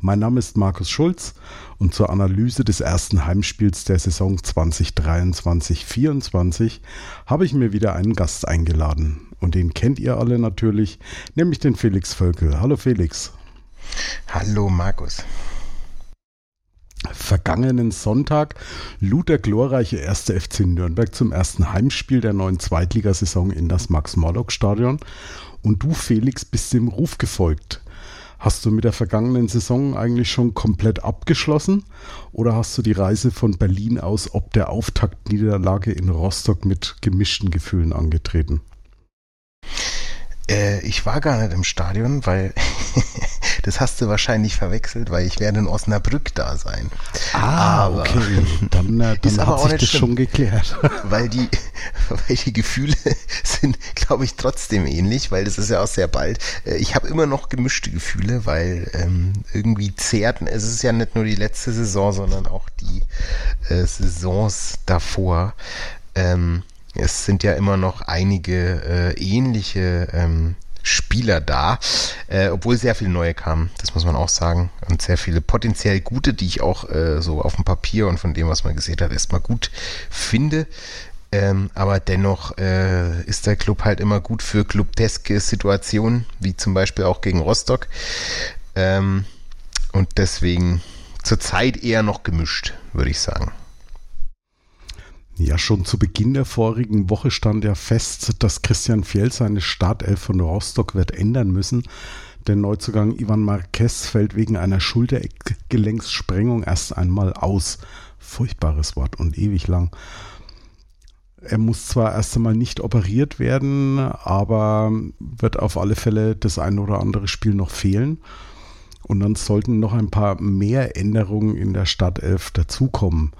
Mein Name ist Markus Schulz und zur Analyse des ersten Heimspiels der Saison 2023-24 habe ich mir wieder einen Gast eingeladen. Und den kennt ihr alle natürlich, nämlich den Felix Völkel. Hallo Felix. Hallo Markus. Vergangenen Sonntag lud der glorreiche erste FC Nürnberg zum ersten Heimspiel der neuen Zweitligasaison in das Max-Morlock-Stadion. Und du, Felix, bist dem Ruf gefolgt. Hast du mit der vergangenen Saison eigentlich schon komplett abgeschlossen oder hast du die Reise von Berlin aus ob der Auftaktniederlage in Rostock mit gemischten Gefühlen angetreten? Äh, ich war gar nicht im Stadion, weil das hast du wahrscheinlich verwechselt, weil ich werde in Osnabrück da sein. Ah, aber okay. Dann, äh, dann hat sich das schon geklärt. Weil die, weil die Gefühle sind, glaube ich, trotzdem ähnlich, weil das ist ja auch sehr bald. Äh, ich habe immer noch gemischte Gefühle, weil ähm, irgendwie zehrten, es ist ja nicht nur die letzte Saison, sondern auch die äh, Saisons davor. Ähm, es sind ja immer noch einige äh, ähnliche ähm, Spieler da, äh, obwohl sehr viele neue kamen, das muss man auch sagen. Und sehr viele potenziell gute, die ich auch äh, so auf dem Papier und von dem, was man gesehen hat, erstmal gut finde. Ähm, aber dennoch äh, ist der Club halt immer gut für clubteske Situationen, wie zum Beispiel auch gegen Rostock. Ähm, und deswegen zurzeit eher noch gemischt, würde ich sagen. Ja, schon zu Beginn der vorigen Woche stand ja fest, dass Christian Fjell seine Startelf von Rostock wird ändern müssen. Der Neuzugang Ivan Marquez fällt wegen einer Schultergelenkssprengung erst einmal aus. Furchtbares Wort und ewig lang. Er muss zwar erst einmal nicht operiert werden, aber wird auf alle Fälle das ein oder andere Spiel noch fehlen. Und dann sollten noch ein paar mehr Änderungen in der Startelf dazukommen.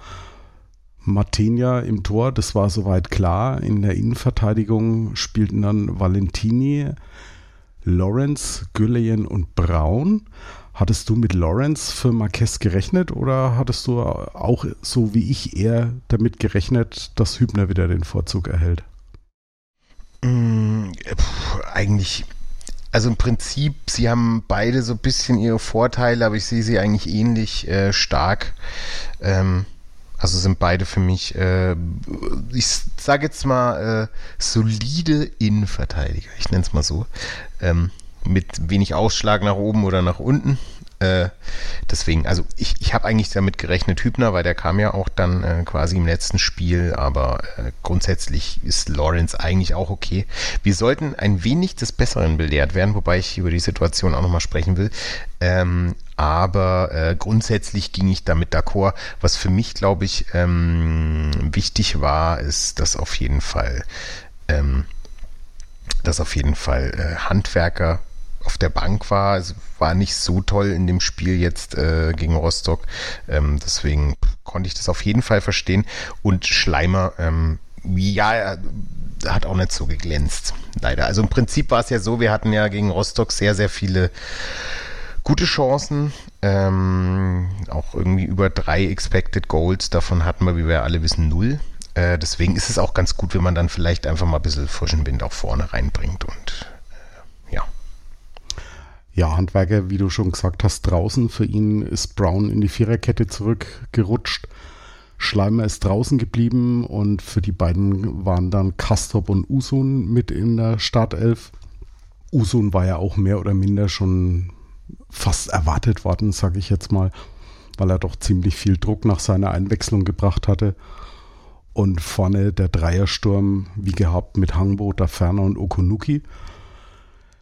Martinia im Tor, das war soweit klar. In der Innenverteidigung spielten dann Valentini, Lawrence, Gülleyen und Braun. Hattest du mit Lawrence für Marquez gerechnet oder hattest du auch so wie ich eher damit gerechnet, dass Hübner wieder den Vorzug erhält? Mm, pff, eigentlich, also im Prinzip, sie haben beide so ein bisschen ihre Vorteile, aber ich sehe sie eigentlich ähnlich äh, stark. Ähm, also sind beide für mich, äh, ich sage jetzt mal, äh, solide Innenverteidiger. Ich nenne es mal so. Ähm, mit wenig Ausschlag nach oben oder nach unten. Äh, deswegen, also ich, ich habe eigentlich damit gerechnet, Hübner, weil der kam ja auch dann äh, quasi im letzten Spiel, aber äh, grundsätzlich ist Lawrence eigentlich auch okay. Wir sollten ein wenig des Besseren belehrt werden, wobei ich über die Situation auch nochmal sprechen will. Ähm, aber äh, grundsätzlich ging ich damit d'accord. Was für mich, glaube ich, ähm, wichtig war, ist, dass auf jeden Fall, ähm, dass auf jeden Fall äh, Handwerker auf der Bank war. Es war nicht so toll in dem Spiel jetzt äh, gegen Rostock. Ähm, deswegen konnte ich das auf jeden Fall verstehen. Und Schleimer, ähm, ja, hat auch nicht so geglänzt, leider. Also im Prinzip war es ja so, wir hatten ja gegen Rostock sehr, sehr viele gute Chancen. Ähm, auch irgendwie über drei Expected Goals. Davon hatten wir, wie wir alle wissen, null. Äh, deswegen ist es auch ganz gut, wenn man dann vielleicht einfach mal ein bisschen frischen Wind auch vorne reinbringt und. Ja, Handwerker, wie du schon gesagt hast, draußen. Für ihn ist Brown in die Viererkette zurückgerutscht. Schleimer ist draußen geblieben und für die beiden waren dann Kastrop und Usun mit in der Startelf. Usun war ja auch mehr oder minder schon fast erwartet worden, sage ich jetzt mal, weil er doch ziemlich viel Druck nach seiner Einwechslung gebracht hatte. Und vorne der Dreiersturm, wie gehabt, mit Hangbo, Ferner und Okunuki.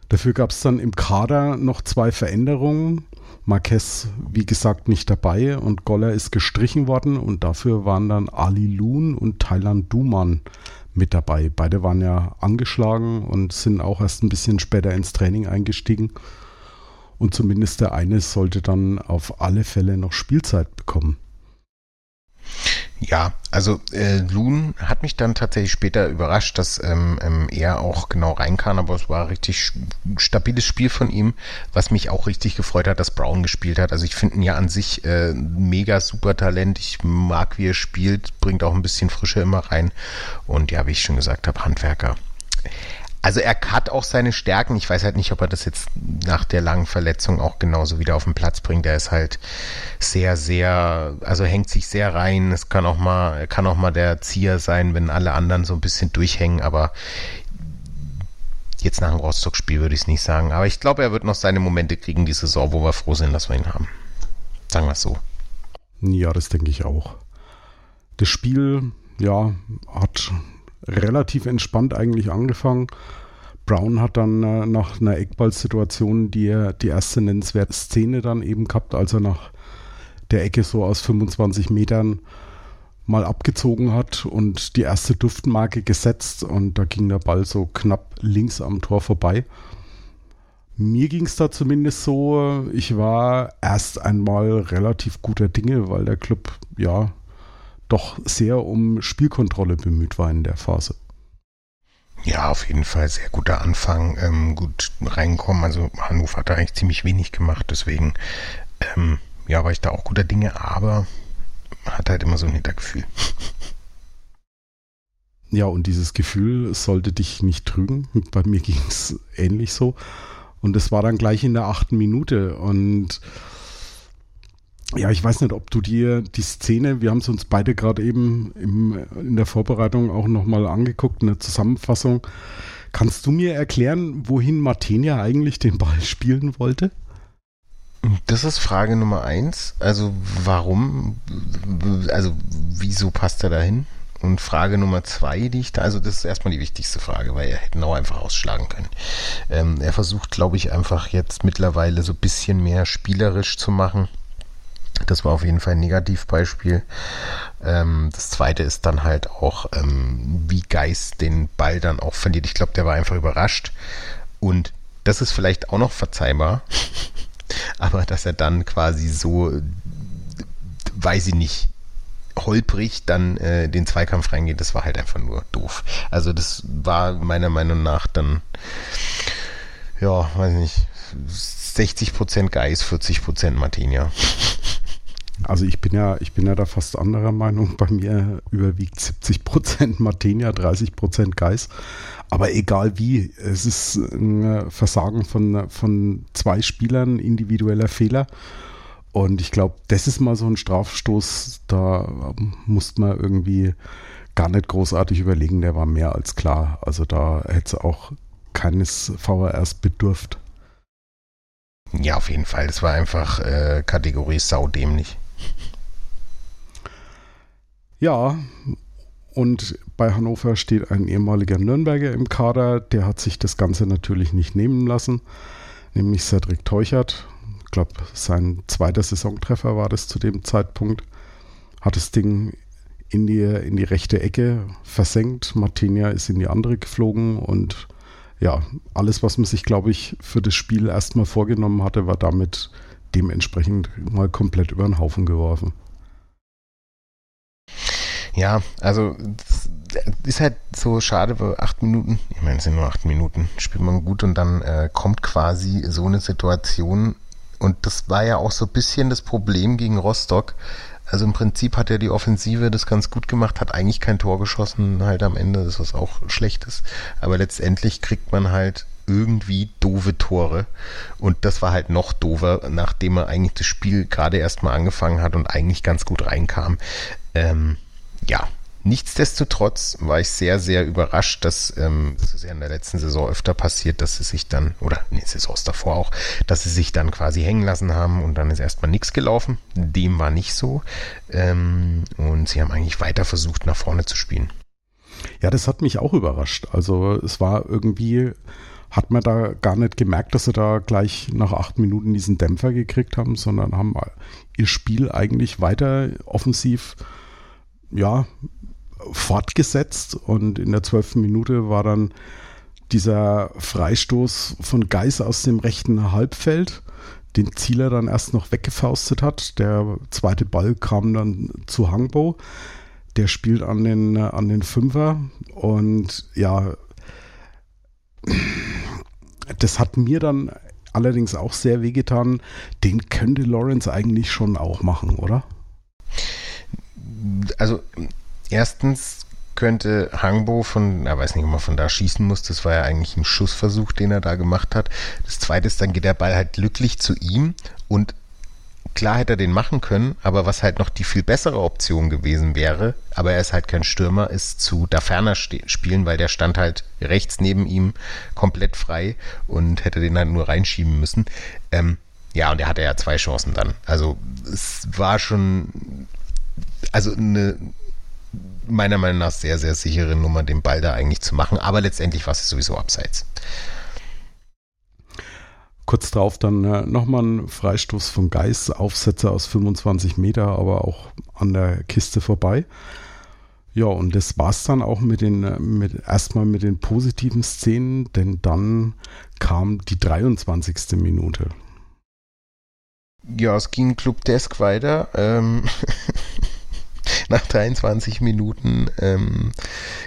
Dafür gab es dann im Kader noch zwei Veränderungen. Marquez, wie gesagt, nicht dabei und Goller ist gestrichen worden und dafür waren dann Ali Loon und Thailand Duman mit dabei. Beide waren ja angeschlagen und sind auch erst ein bisschen später ins Training eingestiegen. Und zumindest der eine sollte dann auf alle Fälle noch Spielzeit bekommen. Ja, also äh, Loon hat mich dann tatsächlich später überrascht, dass ähm, ähm, er auch genau rein kann, aber es war richtig stabiles Spiel von ihm, was mich auch richtig gefreut hat, dass Brown gespielt hat. Also ich finde ihn ja an sich äh, mega super Talent. Ich mag, wie er spielt, bringt auch ein bisschen Frische immer rein. Und ja, wie ich schon gesagt habe, Handwerker. Also er hat auch seine Stärken. Ich weiß halt nicht, ob er das jetzt nach der langen Verletzung auch genauso wieder auf den Platz bringt. Er ist halt sehr, sehr, also hängt sich sehr rein. Es kann auch mal, kann auch mal der Zieher sein, wenn alle anderen so ein bisschen durchhängen. Aber jetzt nach dem Rostock-Spiel würde ich es nicht sagen. Aber ich glaube, er wird noch seine Momente kriegen, die Saison, wo wir froh sind, dass wir ihn haben. Sagen wir es so. Ja, das denke ich auch. Das Spiel, ja, hat relativ entspannt eigentlich angefangen. Brown hat dann äh, nach einer Eckballsituation die, die erste nennenswerte Szene dann eben gehabt, als er nach der Ecke so aus 25 Metern mal abgezogen hat und die erste Duftmarke gesetzt und da ging der Ball so knapp links am Tor vorbei. Mir ging es da zumindest so, ich war erst einmal relativ guter Dinge, weil der Club ja doch sehr um Spielkontrolle bemüht war in der Phase. Ja, auf jeden Fall sehr guter Anfang, ähm, gut reinkommen. Also Hannover hat da eigentlich ziemlich wenig gemacht, deswegen ähm, ja, war ich da auch guter Dinge, aber hat halt immer so ein Hintergefühl. Ja, und dieses Gefühl sollte dich nicht trügen. Bei mir ging es ähnlich so. Und es war dann gleich in der achten Minute. Und ja, ich weiß nicht, ob du dir die Szene, wir haben es uns beide gerade eben im, in der Vorbereitung auch nochmal angeguckt, eine Zusammenfassung. Kannst du mir erklären, wohin Martinia eigentlich den Ball spielen wollte? Das ist Frage Nummer eins. Also warum, also wieso passt er dahin? Und Frage Nummer zwei, die ich da, also das ist erstmal die wichtigste Frage, weil er hätte auch einfach ausschlagen können. Ähm, er versucht, glaube ich, einfach jetzt mittlerweile so ein bisschen mehr spielerisch zu machen das war auf jeden Fall ein Negativbeispiel. Ähm, das zweite ist dann halt auch, ähm, wie Geist den Ball dann auch verliert. Ich glaube, der war einfach überrascht. Und das ist vielleicht auch noch verzeihbar. Aber dass er dann quasi so, weiß ich nicht, holprig dann äh, den Zweikampf reingeht, das war halt einfach nur doof. Also das war meiner Meinung nach dann, ja, weiß ich nicht, 60% Geist, 40% Martinia. Also ich bin ja, ich bin ja da fast anderer Meinung. Bei mir überwiegt 70 Prozent Martenia, 30 Prozent Geis. Aber egal wie, es ist ein Versagen von, von zwei Spielern, individueller Fehler. Und ich glaube, das ist mal so ein Strafstoß, da muss man irgendwie gar nicht großartig überlegen, der war mehr als klar. Also da hätte es auch keines VRs bedurft. Ja, auf jeden Fall. Das war einfach äh, Kategorie saudämlich. Ja, und bei Hannover steht ein ehemaliger Nürnberger im Kader, der hat sich das Ganze natürlich nicht nehmen lassen, nämlich Cedric Teuchert. Ich glaube, sein zweiter Saisontreffer war das zu dem Zeitpunkt. Hat das Ding in die, in die rechte Ecke versenkt. Martinia ist in die andere geflogen und ja, alles, was man sich, glaube ich, für das Spiel erstmal vorgenommen hatte, war damit dementsprechend mal komplett über den Haufen geworfen. Ja, also ist halt so schade bei acht Minuten. Ich meine, es sind nur acht Minuten. Spielt man gut und dann äh, kommt quasi so eine Situation. Und das war ja auch so ein bisschen das Problem gegen Rostock. Also im Prinzip hat er die Offensive das ganz gut gemacht, hat eigentlich kein Tor geschossen, halt am Ende, das was auch schlecht ist. Aber letztendlich kriegt man halt irgendwie doofe Tore. Und das war halt noch doofer, nachdem er eigentlich das Spiel gerade erst mal angefangen hat und eigentlich ganz gut reinkam. Ähm, ja, Nichtsdestotrotz war ich sehr, sehr überrascht, dass ähm, das ist ja in der letzten Saison öfter passiert, dass sie sich dann, oder in den Saisons davor auch, dass sie sich dann quasi hängen lassen haben und dann ist erstmal nichts gelaufen. Dem war nicht so. Ähm, und sie haben eigentlich weiter versucht, nach vorne zu spielen. Ja, das hat mich auch überrascht. Also es war irgendwie, hat man da gar nicht gemerkt, dass sie da gleich nach acht Minuten diesen Dämpfer gekriegt haben, sondern haben ihr Spiel eigentlich weiter offensiv ja, fortgesetzt und in der zwölften Minute war dann dieser Freistoß von Geis aus dem rechten Halbfeld, den Zieler dann erst noch weggefaustet hat. Der zweite Ball kam dann zu Hangbo. der spielt an den, an den Fünfer und ja, das hat mir dann allerdings auch sehr wehgetan. Den könnte Lawrence eigentlich schon auch machen, oder? Also erstens könnte Hangbo von, er weiß nicht, ob man von da schießen muss, das war ja eigentlich ein Schussversuch, den er da gemacht hat. Das zweite ist, dann geht der Ball halt glücklich zu ihm und klar hätte er den machen können, aber was halt noch die viel bessere Option gewesen wäre, aber er ist halt kein Stürmer, ist zu da ferner spielen, weil der stand halt rechts neben ihm komplett frei und hätte den halt nur reinschieben müssen. Ähm, ja, und er hatte ja zwei Chancen dann. Also es war schon, also eine meiner Meinung nach sehr, sehr sichere Nummer, den Ball da eigentlich zu machen, aber letztendlich war es sowieso abseits. Kurz darauf dann äh, nochmal ein Freistoß von Geis, Aufsetzer aus 25 Meter, aber auch an der Kiste vorbei. Ja, und das war es dann auch mit den, äh, mit, erstmal mit den positiven Szenen, denn dann kam die 23. Minute. Ja, es ging Club Desk weiter. Ähm nach 23 Minuten. Ähm,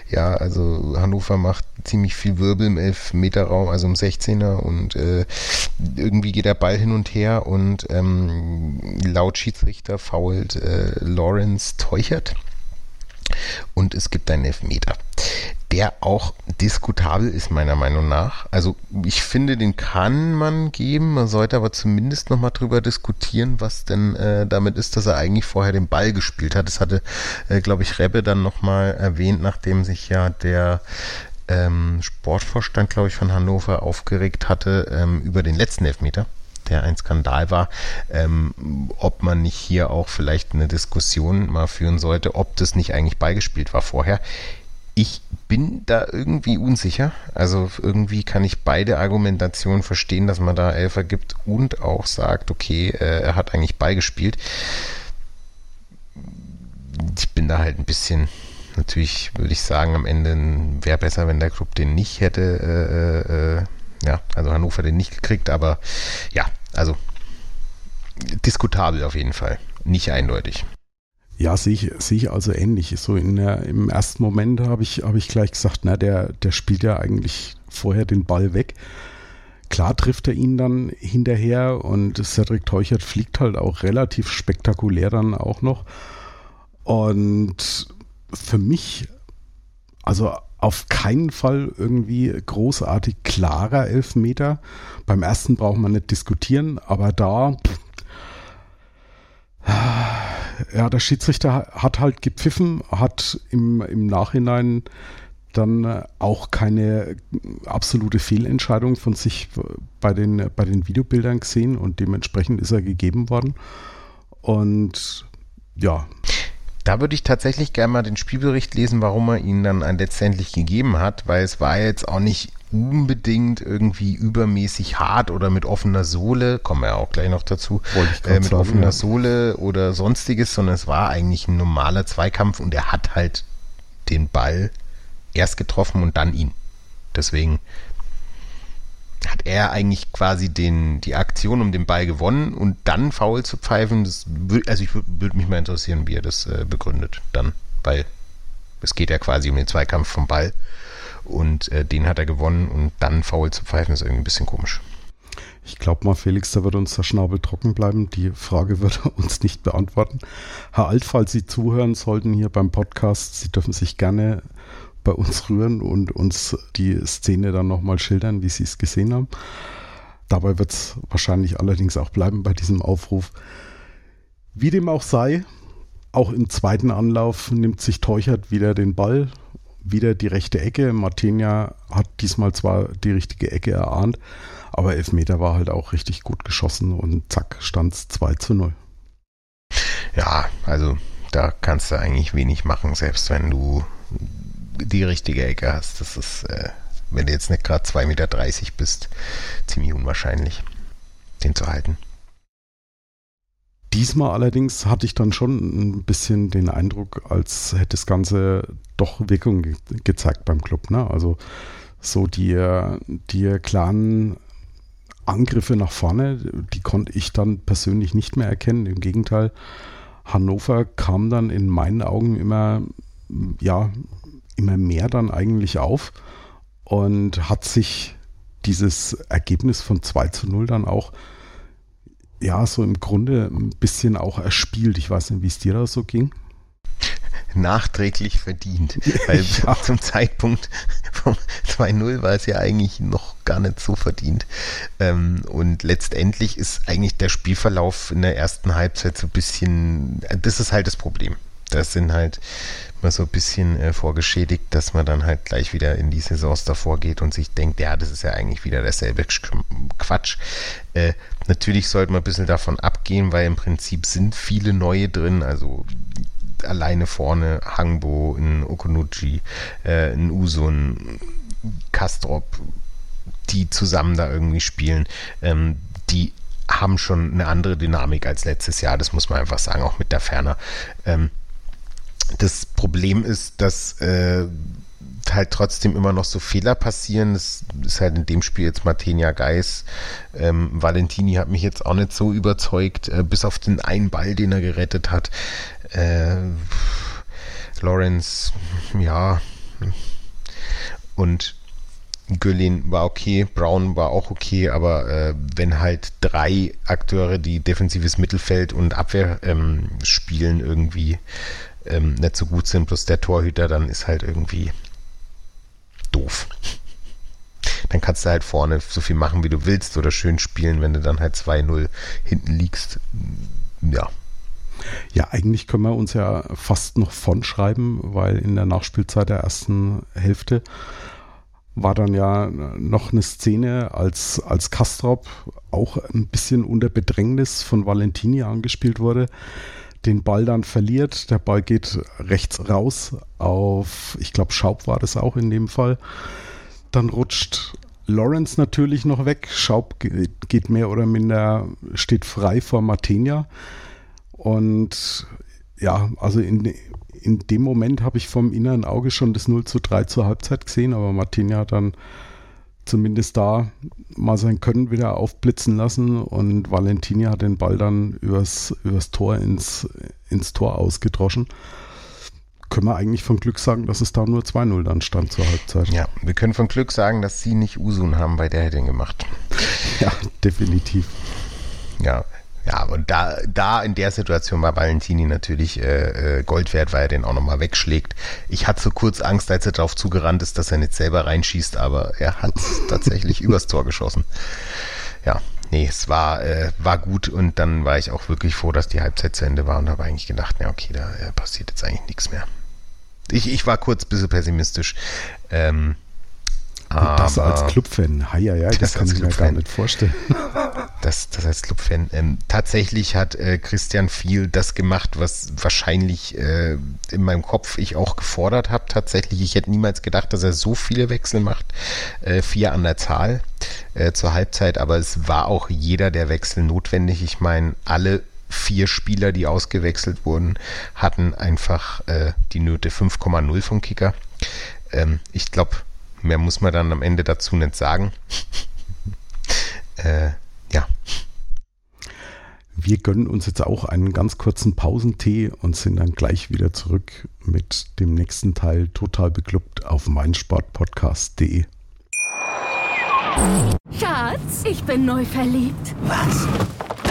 ja, also Hannover macht ziemlich viel Wirbel im 11-Meter-Raum, also im 16er und äh, irgendwie geht der Ball hin und her und ähm, laut Schiedsrichter fault äh, Lawrence Teuchert und es gibt einen Elfmeter der auch diskutabel ist, meiner Meinung nach. Also ich finde, den kann man geben. Man sollte aber zumindest nochmal drüber diskutieren, was denn äh, damit ist, dass er eigentlich vorher den Ball gespielt hat. Das hatte, äh, glaube ich, Rebbe dann nochmal erwähnt, nachdem sich ja der ähm, Sportvorstand, glaube ich, von Hannover aufgeregt hatte ähm, über den letzten Elfmeter der ein Skandal war, ähm, ob man nicht hier auch vielleicht eine Diskussion mal führen sollte, ob das nicht eigentlich beigespielt war vorher. Ich bin da irgendwie unsicher. Also irgendwie kann ich beide Argumentationen verstehen, dass man da Elfer gibt und auch sagt, okay, äh, er hat eigentlich beigespielt. Ich bin da halt ein bisschen, natürlich würde ich sagen, am Ende wäre besser, wenn der Club den nicht hätte, äh, äh, äh, ja, also Hannover den nicht gekriegt, aber ja, also diskutabel auf jeden Fall, nicht eindeutig. Ja, sehe ich, sehe ich also ähnlich. So in der, im ersten Moment habe ich, habe ich gleich gesagt, na, der, der spielt ja eigentlich vorher den Ball weg. Klar trifft er ihn dann hinterher und Cedric Teuchert fliegt halt auch relativ spektakulär dann auch noch. Und für mich, also auf keinen Fall irgendwie großartig klarer Elfmeter. Beim ersten braucht man nicht diskutieren, aber da, ja, der Schiedsrichter hat halt gepfiffen, hat im, im Nachhinein dann äh, auch keine absolute Fehlentscheidung von sich bei den, bei den Videobildern gesehen und dementsprechend ist er gegeben worden. Und ja. Da würde ich tatsächlich gerne mal den Spielbericht lesen, warum er ihn dann letztendlich gegeben hat, weil es war jetzt auch nicht unbedingt irgendwie übermäßig hart oder mit offener Sohle, kommen wir ja auch gleich noch dazu, äh, mit sagen, offener ja. Sohle oder sonstiges, sondern es war eigentlich ein normaler Zweikampf und er hat halt den Ball erst getroffen und dann ihn. Deswegen hat er eigentlich quasi den, die Aktion um den Ball gewonnen und dann faul zu pfeifen, das, also ich würde mich mal interessieren, wie er das äh, begründet dann, weil es geht ja quasi um den Zweikampf vom Ball und äh, den hat er gewonnen und dann faul zu pfeifen ist irgendwie ein bisschen komisch. Ich glaube mal, Felix, da wird uns der Schnabel trocken bleiben. Die Frage wird er uns nicht beantworten. Herr Alt, falls Sie zuhören sollten hier beim Podcast, Sie dürfen sich gerne bei uns rühren und uns die Szene dann nochmal schildern, wie Sie es gesehen haben. Dabei wird es wahrscheinlich allerdings auch bleiben bei diesem Aufruf. Wie dem auch sei, auch im zweiten Anlauf nimmt sich Teuchert wieder den Ball, wieder die rechte Ecke. Martinia hat diesmal zwar die richtige Ecke erahnt, aber Elfmeter war halt auch richtig gut geschossen und zack, stand es 2 zu 0. Ja, also da kannst du eigentlich wenig machen, selbst wenn du die richtige Ecke hast. Das ist, äh, wenn du jetzt nicht gerade 2,30 Meter bist, ziemlich unwahrscheinlich, den zu halten. Diesmal allerdings hatte ich dann schon ein bisschen den Eindruck, als hätte das Ganze doch Wirkung ge gezeigt beim Club. Ne? Also so die, die klaren Angriffe nach vorne, die konnte ich dann persönlich nicht mehr erkennen. Im Gegenteil, Hannover kam dann in meinen Augen immer, ja, immer mehr dann eigentlich auf und hat sich dieses Ergebnis von 2 zu 0 dann auch ja, so im Grunde ein bisschen auch erspielt. Ich weiß nicht, wie es dir da so ging. Nachträglich verdient. Weil ja. zum Zeitpunkt vom 2-0 war es ja eigentlich noch gar nicht so verdient. Ähm, und letztendlich ist eigentlich der Spielverlauf in der ersten Halbzeit so ein bisschen, das ist halt das Problem. Das sind halt mal so ein bisschen äh, vorgeschädigt, dass man dann halt gleich wieder in die Saisons davor geht und sich denkt, ja, das ist ja eigentlich wieder derselbe Quatsch. Äh, natürlich sollte man ein bisschen davon abgehen, weil im Prinzip sind viele neue drin, also alleine vorne Hangbo, in Okonuchi, äh, in Usun, Kastrop, die zusammen da irgendwie spielen, ähm, die haben schon eine andere Dynamik als letztes Jahr, das muss man einfach sagen, auch mit der Ferner. Ähm, das Problem ist, dass äh, halt trotzdem immer noch so Fehler passieren. Das ist halt in dem Spiel jetzt Martenia Geis. Ähm, Valentini hat mich jetzt auch nicht so überzeugt, äh, bis auf den einen Ball, den er gerettet hat. Äh, Lawrence, ja. Und Göllin war okay, Brown war auch okay, aber äh, wenn halt drei Akteure, die defensives Mittelfeld und Abwehr ähm, spielen, irgendwie ähm, nicht so gut sind, plus der Torhüter, dann ist halt irgendwie doof. Dann kannst du halt vorne so viel machen, wie du willst oder schön spielen, wenn du dann halt 2-0 hinten liegst. Ja. Ja, eigentlich können wir uns ja fast noch von schreiben, weil in der Nachspielzeit der ersten Hälfte war dann ja noch eine Szene, als, als Kastrop auch ein bisschen unter Bedrängnis von Valentini angespielt wurde den Ball dann verliert. Der Ball geht rechts raus auf, ich glaube, Schaub war das auch in dem Fall. Dann rutscht Lawrence natürlich noch weg. Schaub geht mehr oder minder, steht frei vor Martenia. Und ja, also in, in dem Moment habe ich vom inneren Auge schon das 0 zu 3 zur Halbzeit gesehen, aber Martenia hat dann zumindest da mal sein Können wieder aufblitzen lassen und Valentini hat den Ball dann übers, übers Tor ins, ins Tor ausgedroschen. Können wir eigentlich von Glück sagen, dass es da nur 2-0 dann stand zur Halbzeit. Ja, wir können von Glück sagen, dass sie nicht Usun haben, bei der hätte ihn gemacht. Ja, definitiv. Ja, ja, und da, da in der Situation war Valentini natürlich äh, äh Gold wert, weil er den auch nochmal wegschlägt. Ich hatte so kurz Angst, als er darauf zugerannt ist, dass er nicht selber reinschießt, aber er hat tatsächlich übers Tor geschossen. Ja, nee, es war, äh, war gut und dann war ich auch wirklich froh, dass die Halbzeit zu Ende war und habe eigentlich gedacht, ja, okay, da äh, passiert jetzt eigentlich nichts mehr. Ich, ich war kurz ein bisschen pessimistisch. Ähm, und das als Clubfan, ja, ja, das, das kann ich mir gar nicht vorstellen. Das, das als Clubfan. Ähm, tatsächlich hat äh, Christian viel das gemacht, was wahrscheinlich äh, in meinem Kopf ich auch gefordert habe. Tatsächlich, ich hätte niemals gedacht, dass er so viele Wechsel macht. Äh, vier an der Zahl äh, zur Halbzeit, aber es war auch jeder der Wechsel notwendig. Ich meine, alle vier Spieler, die ausgewechselt wurden, hatten einfach äh, die Note 5,0 vom Kicker. Ähm, ich glaube, Mehr muss man dann am Ende dazu nicht sagen. äh, ja. Wir gönnen uns jetzt auch einen ganz kurzen Pausentee und sind dann gleich wieder zurück mit dem nächsten Teil total beklubbt auf meinsportpodcast.de. Schatz, ich bin neu verliebt. Was?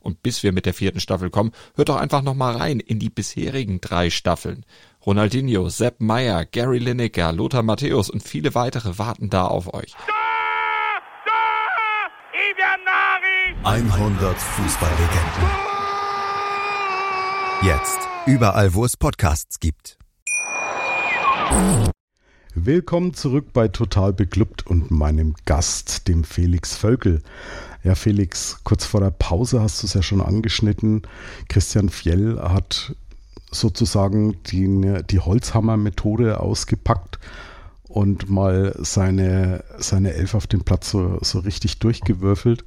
Und bis wir mit der vierten Staffel kommen, hört doch einfach nochmal rein in die bisherigen drei Staffeln. Ronaldinho, Sepp Meyer, Gary Lineker, Lothar Matthäus und viele weitere warten da auf euch. 100 Fußballlegenden. Jetzt überall, wo es Podcasts gibt. Willkommen zurück bei Total Beklubbt und meinem Gast, dem Felix Völkel. Ja, Felix, kurz vor der Pause hast du es ja schon angeschnitten. Christian Fjell hat sozusagen die, die Holzhammer-Methode ausgepackt und mal seine, seine Elf auf dem Platz so, so richtig durchgewürfelt.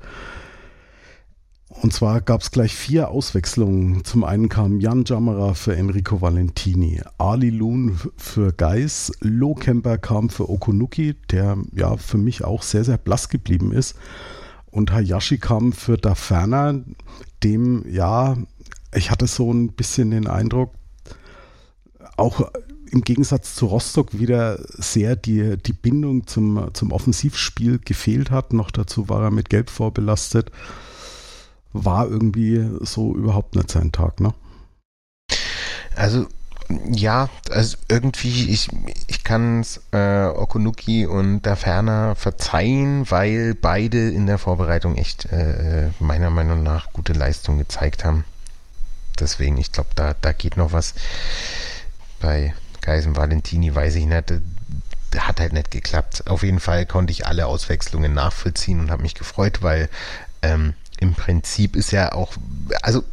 Und zwar gab es gleich vier Auswechslungen. Zum einen kam Jan Jammerer für Enrico Valentini, Ali Loon für Geis, Lo Kemper kam für Okunuki, der ja für mich auch sehr, sehr blass geblieben ist. Und Hayashi kam für Daferner, dem ja, ich hatte so ein bisschen den Eindruck, auch im Gegensatz zu Rostock wieder sehr die, die Bindung zum, zum Offensivspiel gefehlt hat. Noch dazu war er mit Gelb vorbelastet war irgendwie so überhaupt nicht sein Tag, ne? Also ja, also irgendwie, ich, ich kann es äh, Okunuki und der Ferner verzeihen, weil beide in der Vorbereitung echt äh, meiner Meinung nach gute Leistung gezeigt haben. Deswegen, ich glaube, da, da geht noch was. Bei Geisen Valentini weiß ich nicht. Der hat halt nicht geklappt. Auf jeden Fall konnte ich alle Auswechslungen nachvollziehen und habe mich gefreut, weil ähm, im Prinzip ist ja auch, also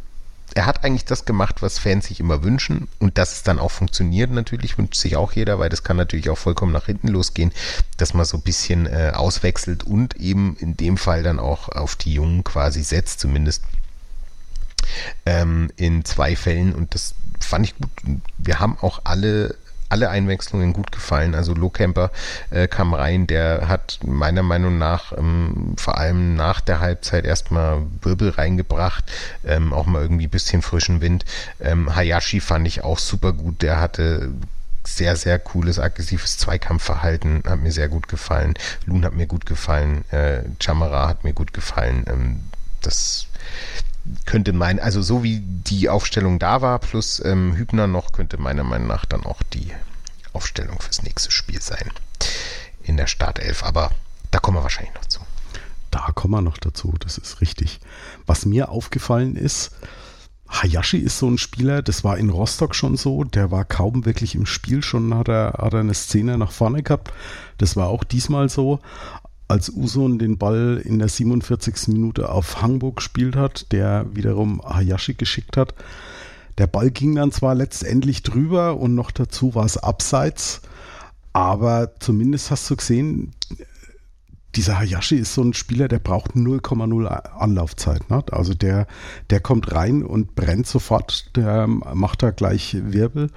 er hat eigentlich das gemacht, was Fans sich immer wünschen und dass es dann auch funktioniert natürlich, wünscht sich auch jeder, weil das kann natürlich auch vollkommen nach hinten losgehen, dass man so ein bisschen äh, auswechselt und eben in dem Fall dann auch auf die Jungen quasi setzt, zumindest ähm, in zwei Fällen und das fand ich gut. Wir haben auch alle alle Einwechslungen gut gefallen. Also Low Camper äh, kam rein, der hat meiner Meinung nach ähm, vor allem nach der Halbzeit erstmal Wirbel reingebracht, ähm, auch mal irgendwie ein bisschen frischen Wind. Ähm, Hayashi fand ich auch super gut, der hatte sehr, sehr cooles, aggressives Zweikampfverhalten, hat mir sehr gut gefallen. Loon hat mir gut gefallen, äh, Chamara hat mir gut gefallen. Ähm, das könnte mein, also so wie die Aufstellung da war, plus ähm, Hübner noch, könnte meiner Meinung nach dann auch die Aufstellung fürs nächste Spiel sein. In der Startelf. Aber da kommen wir wahrscheinlich noch zu. Da kommen wir noch dazu, das ist richtig. Was mir aufgefallen ist, Hayashi ist so ein Spieler, das war in Rostock schon so, der war kaum wirklich im Spiel, schon hat er, hat er eine Szene nach vorne gehabt. Das war auch diesmal so, als Usun den Ball in der 47. Minute auf Hamburg gespielt hat, der wiederum Hayashi geschickt hat. Der Ball ging dann zwar letztendlich drüber und noch dazu war es abseits, aber zumindest hast du gesehen, dieser Hayashi ist so ein Spieler, der braucht 0,0 Anlaufzeit. Ne? Also der, der kommt rein und brennt sofort, der macht da gleich Wirbel.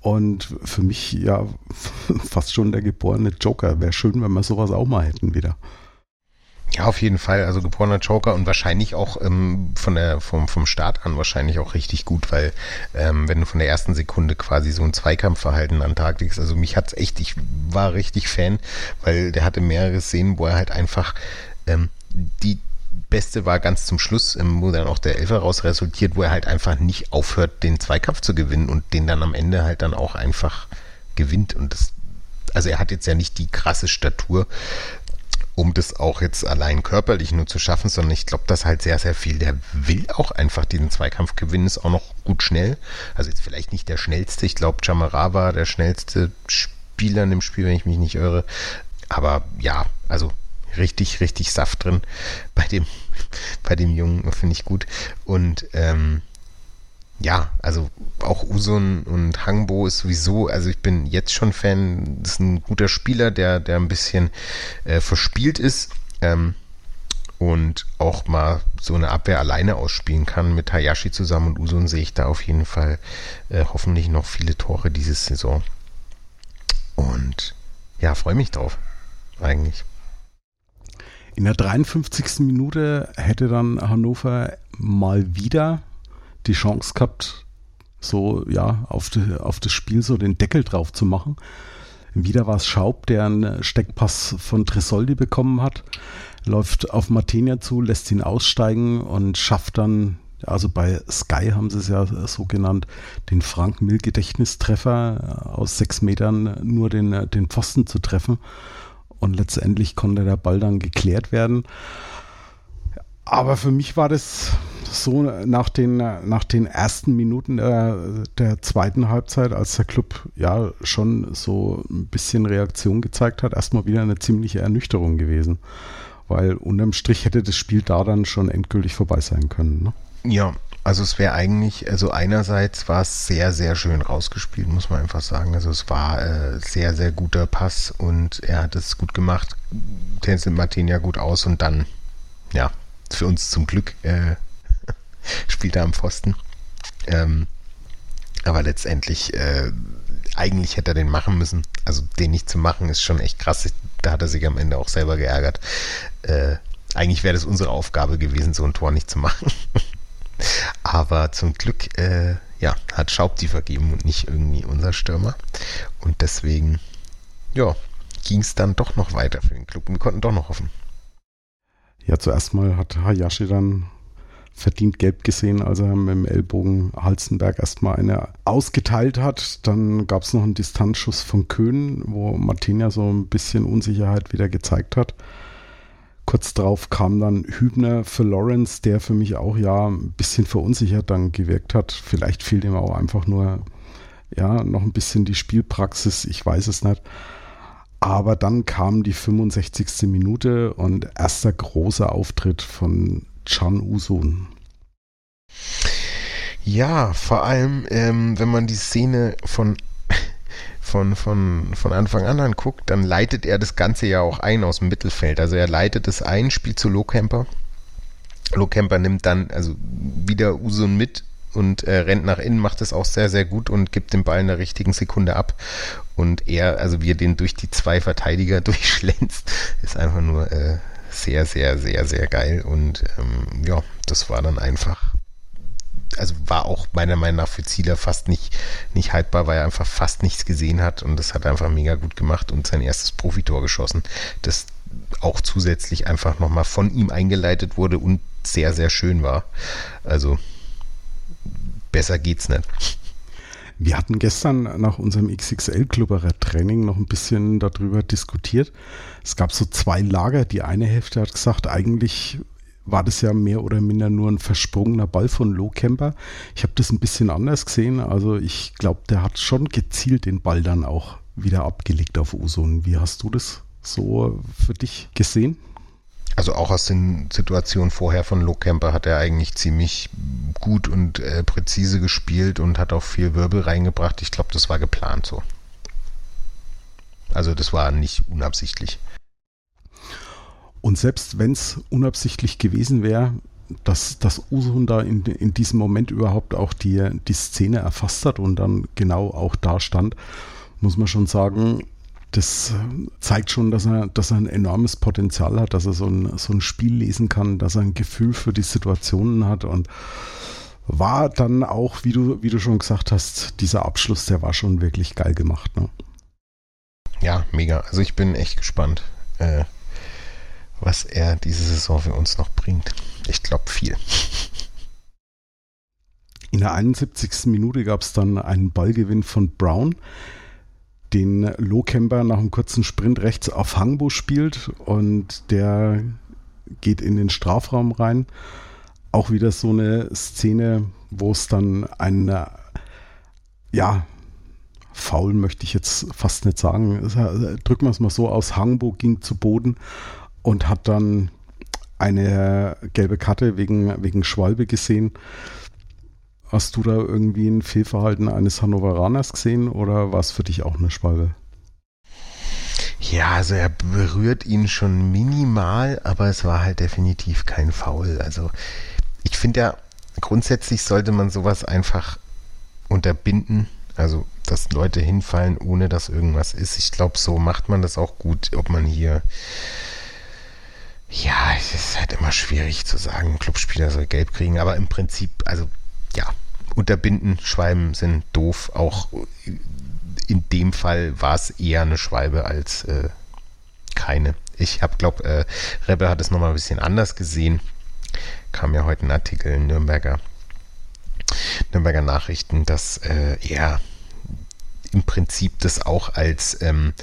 Und für mich ja fast schon der geborene Joker. Wäre schön, wenn wir sowas auch mal hätten wieder. Ja, auf jeden Fall. Also geborener Joker und wahrscheinlich auch ähm, von der, vom, vom Start an wahrscheinlich auch richtig gut, weil ähm, wenn du von der ersten Sekunde quasi so ein Zweikampfverhalten an Tag legst, also mich hat's echt, ich war richtig Fan, weil der hatte mehrere Szenen, wo er halt einfach ähm, die Beste war ganz zum Schluss, ähm, wo dann auch der Elfer raus resultiert, wo er halt einfach nicht aufhört, den Zweikampf zu gewinnen und den dann am Ende halt dann auch einfach gewinnt. Und das, also er hat jetzt ja nicht die krasse Statur, um das auch jetzt allein körperlich nur zu schaffen, sondern ich glaube, das halt sehr, sehr viel. Der will auch einfach diesen Zweikampf gewinnen, ist auch noch gut schnell. Also jetzt vielleicht nicht der schnellste. Ich glaube, Jamara war der schnellste Spieler in dem Spiel, wenn ich mich nicht irre. Aber ja, also richtig, richtig Saft drin bei dem, bei dem Jungen, finde ich gut. Und ähm, ja, also auch Usun und Hangbo ist sowieso, also ich bin jetzt schon Fan, das ist ein guter Spieler, der, der ein bisschen äh, verspielt ist ähm, und auch mal so eine Abwehr alleine ausspielen kann mit Hayashi zusammen und Usun sehe ich da auf jeden Fall äh, hoffentlich noch viele Tore diese Saison. Und ja, freue mich drauf, eigentlich. In der 53. Minute hätte dann Hannover mal wieder die Chance gehabt, so ja, auf, die, auf das Spiel so den Deckel drauf zu machen. Wieder war es Schaub, der einen Steckpass von Tresoldi bekommen hat, läuft auf Martinia zu, lässt ihn aussteigen und schafft dann, also bei Sky haben sie es ja so genannt, den Frank Mill Gedächtnistreffer aus sechs Metern nur den, den Pfosten zu treffen und letztendlich konnte der Ball dann geklärt werden. Aber für mich war das so nach den, nach den ersten Minuten der, der zweiten Halbzeit, als der Club ja schon so ein bisschen Reaktion gezeigt hat, erstmal wieder eine ziemliche Ernüchterung gewesen. Weil unterm Strich hätte das Spiel da dann schon endgültig vorbei sein können. Ne? Ja, Also es wäre eigentlich, also einerseits war es sehr, sehr schön rausgespielt, muss man einfach sagen. Also es war äh, sehr, sehr guter Pass und er hat es gut gemacht, tänzelt Martin ja gut aus und dann, ja, für uns zum Glück äh, spielt er am Pfosten. Ähm, aber letztendlich, äh, eigentlich hätte er den machen müssen. Also den nicht zu machen, ist schon echt krass. Da hat er sich am Ende auch selber geärgert. Äh, eigentlich wäre das unsere Aufgabe gewesen, so ein Tor nicht zu machen. Aber zum Glück, äh, ja, hat Schaub die vergeben und nicht irgendwie unser Stürmer. Und deswegen, ja, ging es dann doch noch weiter für den Club. Wir konnten doch noch hoffen. Ja, zuerst mal hat Hayashi dann verdient gelb gesehen, als er mit dem Ellbogen Halzenberg erstmal eine ausgeteilt hat. Dann gab es noch einen Distanzschuss von Köhn, wo Martina so ein bisschen Unsicherheit wieder gezeigt hat. Kurz darauf kam dann Hübner für Lawrence, der für mich auch ja ein bisschen verunsichert dann gewirkt hat. Vielleicht fehlt ihm auch einfach nur ja noch ein bisschen die Spielpraxis, ich weiß es nicht. Aber dann kam die 65. Minute und erster großer Auftritt von Chan Usun. Ja, vor allem, ähm, wenn man die Szene von von, von, von Anfang an anguckt, dann leitet er das Ganze ja auch ein aus dem Mittelfeld. Also er leitet es ein, spielt zu Lohkemper. Lohkemper nimmt dann also wieder Usun mit und äh, rennt nach innen, macht es auch sehr, sehr gut und gibt den Ball in der richtigen Sekunde ab. Und er, also wie er den durch die zwei Verteidiger durchschlänzt, ist einfach nur äh, sehr, sehr, sehr, sehr geil. Und ähm, ja, das war dann einfach also war auch meiner Meinung nach für Zieler fast nicht, nicht haltbar, weil er einfach fast nichts gesehen hat und das hat er einfach mega gut gemacht und sein erstes Profitor geschossen, das auch zusätzlich einfach nochmal von ihm eingeleitet wurde und sehr, sehr schön war. Also besser geht's nicht. Wir hatten gestern nach unserem XXL-Klubberer-Training noch ein bisschen darüber diskutiert. Es gab so zwei Lager. Die eine Hälfte hat gesagt, eigentlich war das ja mehr oder minder nur ein versprungener Ball von Low Camper. Ich habe das ein bisschen anders gesehen. Also ich glaube, der hat schon gezielt den Ball dann auch wieder abgelegt auf Usun. Wie hast du das so für dich gesehen? Also auch aus den Situationen vorher von Low Camper hat er eigentlich ziemlich gut und äh, präzise gespielt und hat auch viel Wirbel reingebracht. Ich glaube, das war geplant so. Also das war nicht unabsichtlich. Und selbst wenn es unabsichtlich gewesen wäre, dass, dass Usun da in, in diesem Moment überhaupt auch die, die Szene erfasst hat und dann genau auch da stand, muss man schon sagen, das zeigt schon, dass er, dass er ein enormes Potenzial hat, dass er so ein, so ein Spiel lesen kann, dass er ein Gefühl für die Situationen hat und war dann auch, wie du, wie du schon gesagt hast, dieser Abschluss, der war schon wirklich geil gemacht. Ne? Ja, mega. Also ich bin echt gespannt. Äh, was er diese Saison für uns noch bringt. Ich glaube viel. In der 71. Minute gab es dann einen Ballgewinn von Brown, den Lohkemper nach einem kurzen Sprint rechts auf Hangbo spielt und der geht in den Strafraum rein. Auch wieder so eine Szene, wo es dann eine, ja, faul möchte ich jetzt fast nicht sagen. Drücken wir es mal so aus. Hangbo ging zu Boden und hat dann eine gelbe Karte wegen, wegen Schwalbe gesehen. Hast du da irgendwie ein Fehlverhalten eines Hannoveraners gesehen oder war es für dich auch eine Schwalbe? Ja, also er berührt ihn schon minimal, aber es war halt definitiv kein Foul. Also ich finde ja, grundsätzlich sollte man sowas einfach unterbinden. Also, dass Leute hinfallen, ohne dass irgendwas ist. Ich glaube, so macht man das auch gut, ob man hier ja, es ist halt immer schwierig zu sagen, Clubspieler soll gelb kriegen, aber im Prinzip, also ja, unterbinden, Schwalben sind doof. Auch in dem Fall war es eher eine Schwalbe als äh, keine. Ich habe, glaube, äh, Rebbe hat es nochmal ein bisschen anders gesehen. Kam ja heute ein Artikel in Nürnberger, Nürnberger Nachrichten, dass äh, er im Prinzip das auch als, ähm,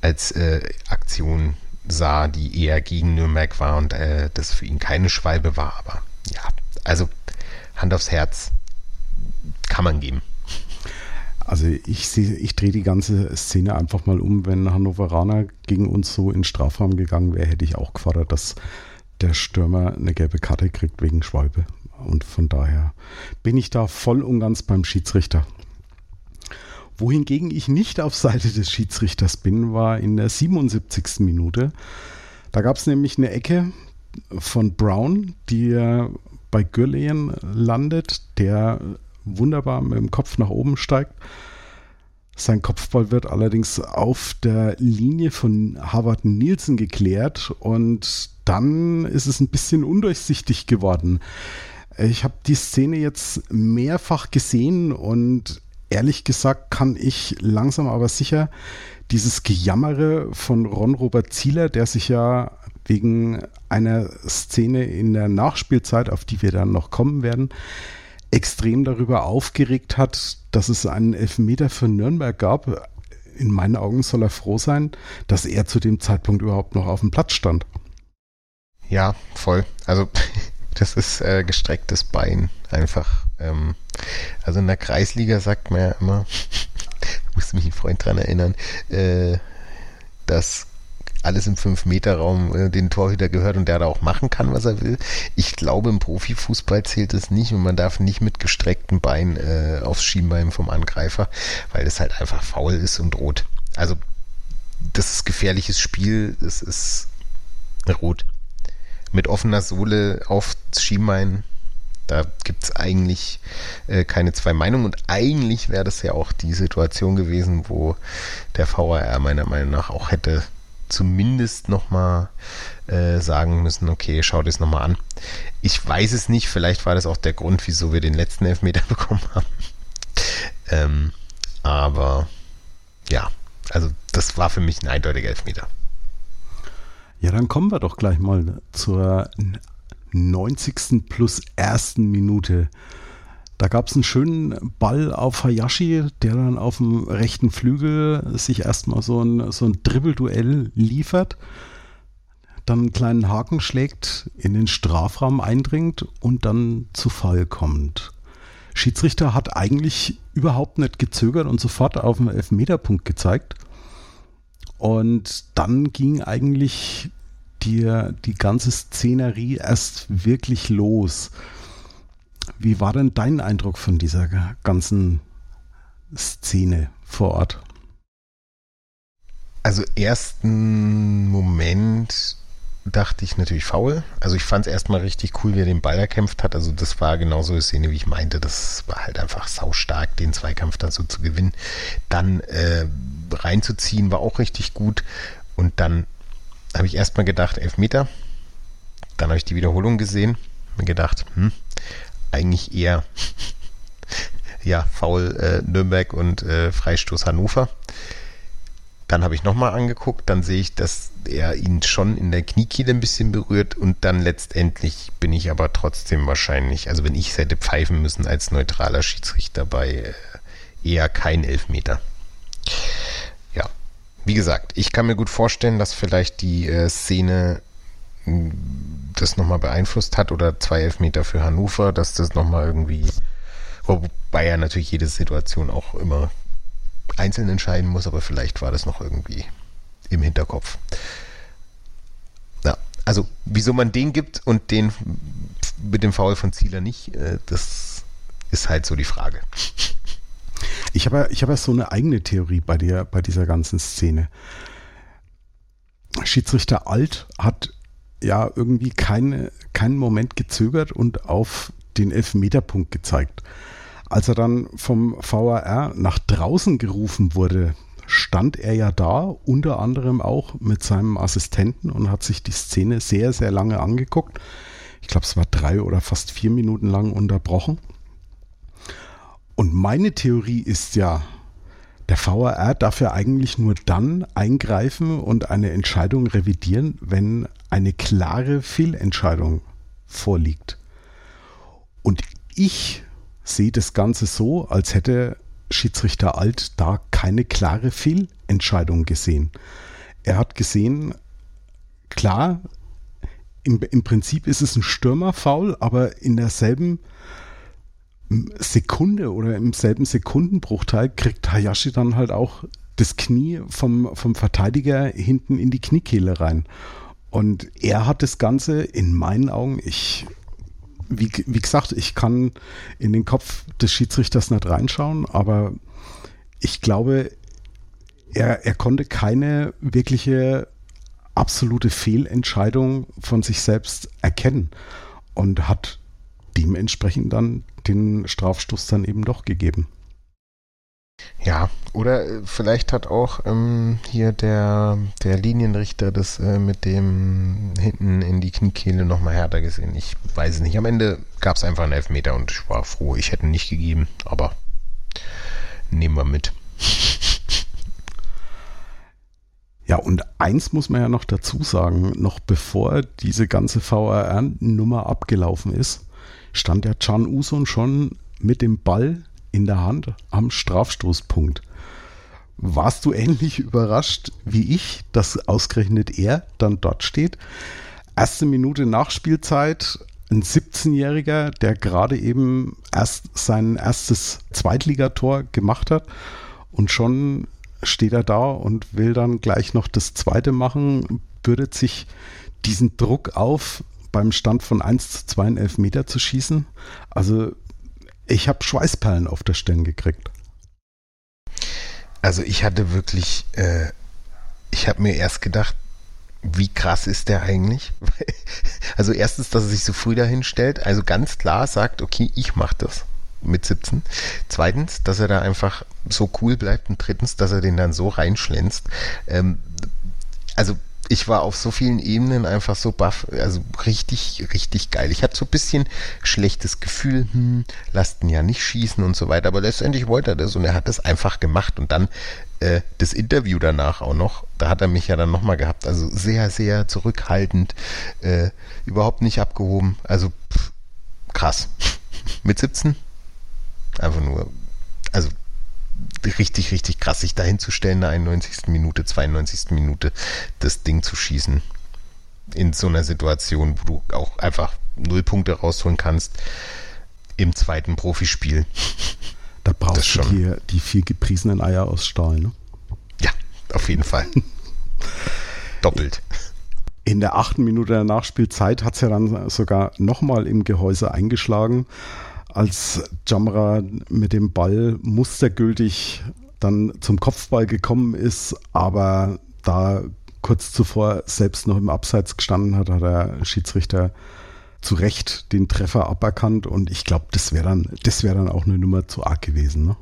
als äh, Aktion sah, die eher gegen Nürnberg war und äh, das für ihn keine Schwalbe war. Aber ja, also Hand aufs Herz kann man geben. Also ich sehe, ich drehe die ganze Szene einfach mal um. Wenn Hannoveraner gegen uns so in Strafraum gegangen wäre, hätte ich auch gefordert, dass der Stürmer eine gelbe Karte kriegt wegen Schwalbe. Und von daher bin ich da voll und ganz beim Schiedsrichter. Wohingegen ich nicht auf Seite des Schiedsrichters bin, war in der 77. Minute. Da gab es nämlich eine Ecke von Brown, die bei Gürleyen landet, der wunderbar mit dem Kopf nach oben steigt. Sein Kopfball wird allerdings auf der Linie von Harvard Nielsen geklärt und dann ist es ein bisschen undurchsichtig geworden. Ich habe die Szene jetzt mehrfach gesehen und ehrlich gesagt kann ich langsam aber sicher dieses Gejammere von Ron Robert Zieler, der sich ja wegen einer Szene in der Nachspielzeit, auf die wir dann noch kommen werden, extrem darüber aufgeregt hat, dass es einen Elfmeter für Nürnberg gab. In meinen Augen soll er froh sein, dass er zu dem Zeitpunkt überhaupt noch auf dem Platz stand. Ja, voll. Also das ist äh, gestrecktes Bein einfach. Ähm, also in der Kreisliga sagt man ja immer, musste mich ein Freund dran erinnern, äh, dass alles im 5-Meter-Raum äh, den Torhüter gehört und der da auch machen kann, was er will. Ich glaube, im Profifußball zählt das nicht und man darf nicht mit gestrecktem Bein äh, aufs Schienbein vom Angreifer, weil das halt einfach faul ist und rot. Also, das ist gefährliches Spiel, das ist rot. Mit offener Sohle aufs Schienbein, da gibt es eigentlich äh, keine zwei Meinungen und eigentlich wäre das ja auch die Situation gewesen, wo der VAR meiner Meinung nach auch hätte zumindest nochmal äh, sagen müssen, okay, schau das nochmal an. Ich weiß es nicht, vielleicht war das auch der Grund, wieso wir den letzten Elfmeter bekommen haben. ähm, aber ja, also das war für mich ein eindeutiger Elfmeter. Ja, dann kommen wir doch gleich mal zur 90. plus ersten Minute. Da gab es einen schönen Ball auf Hayashi, der dann auf dem rechten Flügel sich erstmal so ein, so ein Dribbelduell liefert, dann einen kleinen Haken schlägt, in den Strafraum eindringt und dann zu Fall kommt. Schiedsrichter hat eigentlich überhaupt nicht gezögert und sofort auf den Elfmeterpunkt gezeigt. Und dann ging eigentlich die, die ganze Szenerie erst wirklich los. Wie war denn dein Eindruck von dieser ganzen Szene vor Ort? Also ersten Moment dachte ich natürlich faul. Also ich fand es erstmal richtig cool, wie er den Ball erkämpft hat. Also das war genauso eine Szene, wie ich meinte. Das war halt einfach saustark, den Zweikampf dann so zu gewinnen. Dann äh, reinzuziehen war auch richtig gut. Und dann habe ich erstmal gedacht, elf Meter. Dann habe ich die Wiederholung gesehen. Mir gedacht, hm, eigentlich eher ja, Foul äh, Nürnberg und äh, Freistoß Hannover. Dann habe ich nochmal angeguckt, dann sehe ich, dass er ihn schon in der Kniekehle ein bisschen berührt und dann letztendlich bin ich aber trotzdem wahrscheinlich, also wenn ich es hätte pfeifen müssen als neutraler Schiedsrichter bei äh, eher kein Elfmeter. Ja, wie gesagt, ich kann mir gut vorstellen, dass vielleicht die äh, Szene das nochmal beeinflusst hat oder zwei Elfmeter für Hannover, dass das nochmal irgendwie, wobei er natürlich jede Situation auch immer einzeln entscheiden muss, aber vielleicht war das noch irgendwie im Hinterkopf. Ja, also wieso man den gibt und den mit dem Foul von Zieler nicht, äh, das ist halt so die Frage. Ich habe ich hab ja so eine eigene Theorie bei, der, bei dieser ganzen Szene. Schiedsrichter Alt hat ja irgendwie keine, keinen Moment gezögert und auf den Elfmeterpunkt gezeigt. Als er dann vom VAR nach draußen gerufen wurde, stand er ja da, unter anderem auch mit seinem Assistenten und hat sich die Szene sehr, sehr lange angeguckt. Ich glaube, es war drei oder fast vier Minuten lang unterbrochen. Und meine Theorie ist ja, der VAR darf ja eigentlich nur dann eingreifen und eine Entscheidung revidieren, wenn eine klare Fehlentscheidung vorliegt. Und ich sehe das Ganze so, als hätte Schiedsrichter Alt da keine klare Fehlentscheidung gesehen. Er hat gesehen, klar, im, im Prinzip ist es ein Stürmerfoul, aber in derselben Sekunde oder im selben Sekundenbruchteil kriegt Hayashi dann halt auch das Knie vom, vom Verteidiger hinten in die Kniekehle rein. Und er hat das Ganze in meinen Augen, ich wie, wie gesagt, ich kann in den Kopf des Schiedsrichters nicht reinschauen, aber ich glaube, er, er konnte keine wirkliche absolute Fehlentscheidung von sich selbst erkennen und hat dementsprechend dann den Strafstoß dann eben doch gegeben. Ja, oder äh, vielleicht hat auch ähm, hier der, der Linienrichter das äh, mit dem hinten in die Kniekehle nochmal härter gesehen. Ich weiß es nicht. Am Ende gab es einfach einen Elfmeter und ich war froh, ich hätte ihn nicht gegeben, aber nehmen wir mit. Ja, und eins muss man ja noch dazu sagen, noch bevor diese ganze VRR-Nummer abgelaufen ist, stand ja Can Uson schon mit dem Ball in der Hand am Strafstoßpunkt. Warst du ähnlich überrascht wie ich, dass ausgerechnet er dann dort steht? Erste Minute Nachspielzeit, ein 17-Jähriger, der gerade eben erst sein erstes Zweitligator gemacht hat und schon steht er da und will dann gleich noch das zweite machen, bürdet sich diesen Druck auf, beim Stand von 1 zu 2 einen Elfmeter zu schießen. Also ich habe Schweißperlen auf der Stirn gekriegt. Also ich hatte wirklich, äh, ich habe mir erst gedacht, wie krass ist der eigentlich? Also erstens, dass er sich so früh dahin stellt, also ganz klar sagt, okay, ich mache das mit 17. Zweitens, dass er da einfach so cool bleibt und drittens, dass er den dann so reinschlänzt. Ähm, also ich war auf so vielen Ebenen einfach so baff, also richtig, richtig geil. Ich hatte so ein bisschen schlechtes Gefühl, hm, lasst ihn ja nicht schießen und so weiter, aber letztendlich wollte er das und er hat das einfach gemacht und dann äh, das Interview danach auch noch, da hat er mich ja dann nochmal gehabt, also sehr, sehr zurückhaltend, äh, überhaupt nicht abgehoben, also pff, krass. Mit 17? Einfach nur, also richtig, richtig krass, sich dahin zu stellen, in der 91. Minute, 92. Minute das Ding zu schießen. In so einer Situation, wo du auch einfach null Punkte rausholen kannst im zweiten Profispiel. Da brauchst du die, die viel gepriesenen Eier aus Stahl, ne? Ja, auf jeden Fall. Doppelt. In der achten Minute der Nachspielzeit hat es ja dann sogar nochmal im Gehäuse eingeschlagen als Jamra mit dem Ball mustergültig dann zum Kopfball gekommen ist, aber da kurz zuvor selbst noch im Abseits gestanden hat, hat der Schiedsrichter zu Recht den Treffer aberkannt und ich glaube, das wäre dann, das wäre dann auch eine Nummer zu arg gewesen. Ne?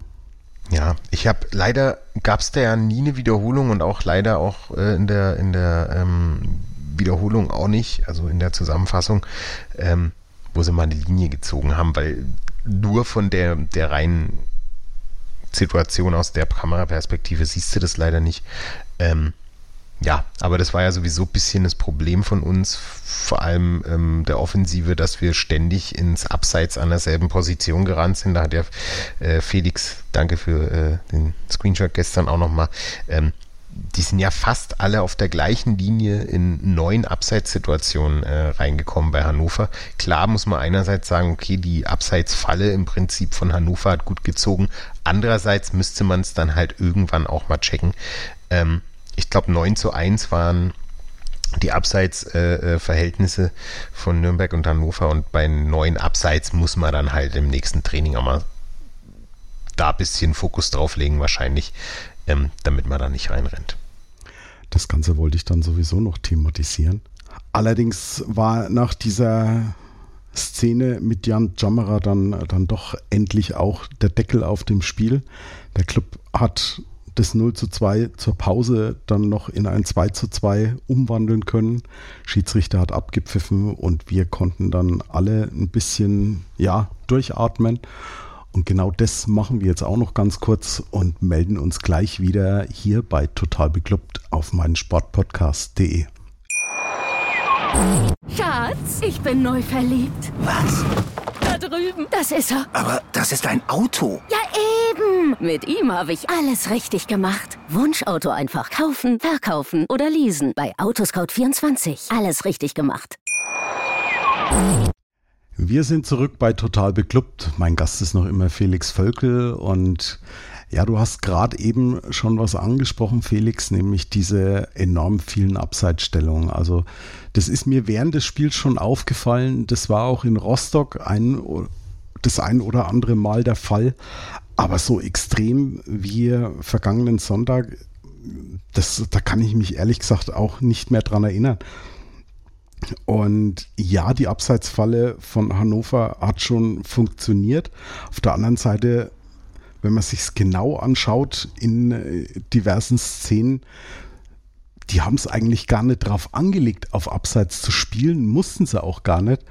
Ja, ich habe leider gab es da ja nie eine Wiederholung und auch leider auch äh, in der in der ähm, Wiederholung auch nicht, also in der Zusammenfassung. Ähm, wo sie mal eine Linie gezogen haben, weil nur von der, der reinen Situation aus der Kameraperspektive siehst du das leider nicht. Ähm, ja, aber das war ja sowieso ein bisschen das Problem von uns, vor allem ähm, der Offensive, dass wir ständig ins Abseits an derselben Position gerannt sind. Da hat ja äh, Felix, danke für äh, den Screenshot gestern auch nochmal, ähm, die sind ja fast alle auf der gleichen Linie in neun Abseitssituationen äh, reingekommen bei Hannover. Klar muss man einerseits sagen, okay, die Abseitsfalle im Prinzip von Hannover hat gut gezogen. Andererseits müsste man es dann halt irgendwann auch mal checken. Ähm, ich glaube, 9 zu 1 waren die Abseitsverhältnisse äh, von Nürnberg und Hannover und bei neun Abseits muss man dann halt im nächsten Training auch mal da ein bisschen Fokus drauf legen wahrscheinlich, ähm, damit man da nicht reinrennt. Das Ganze wollte ich dann sowieso noch thematisieren. Allerdings war nach dieser Szene mit Jan Jammerer dann, dann doch endlich auch der Deckel auf dem Spiel. Der Club hat das 0 zu 2 zur Pause dann noch in ein 2 zu 2 umwandeln können. Schiedsrichter hat abgepfiffen und wir konnten dann alle ein bisschen, ja, durchatmen und genau das machen wir jetzt auch noch ganz kurz und melden uns gleich wieder hier bei Total Beklubbt auf meinen Sportpodcast.de. Schatz, ich bin neu verliebt. Was? Da drüben. Das ist er. Aber das ist ein Auto. Ja, eben. Mit ihm habe ich alles richtig gemacht. Wunschauto einfach kaufen, verkaufen oder leasen. Bei Autoscout24. Alles richtig gemacht. Wir sind zurück bei Total Beklubbt. Mein Gast ist noch immer Felix Völkel und Ja, du hast gerade eben schon was angesprochen, Felix, nämlich diese enorm vielen Abseitsstellungen. Also das ist mir während des Spiels schon aufgefallen. Das war auch in Rostock ein, das ein oder andere Mal der Fall. Aber so extrem wie vergangenen Sonntag, das, da kann ich mich ehrlich gesagt auch nicht mehr dran erinnern. Und ja, die Abseitsfalle von Hannover hat schon funktioniert. Auf der anderen Seite wenn man sich es genau anschaut in äh, diversen Szenen, die haben es eigentlich gar nicht drauf angelegt, auf Abseits zu spielen, mussten sie auch gar nicht,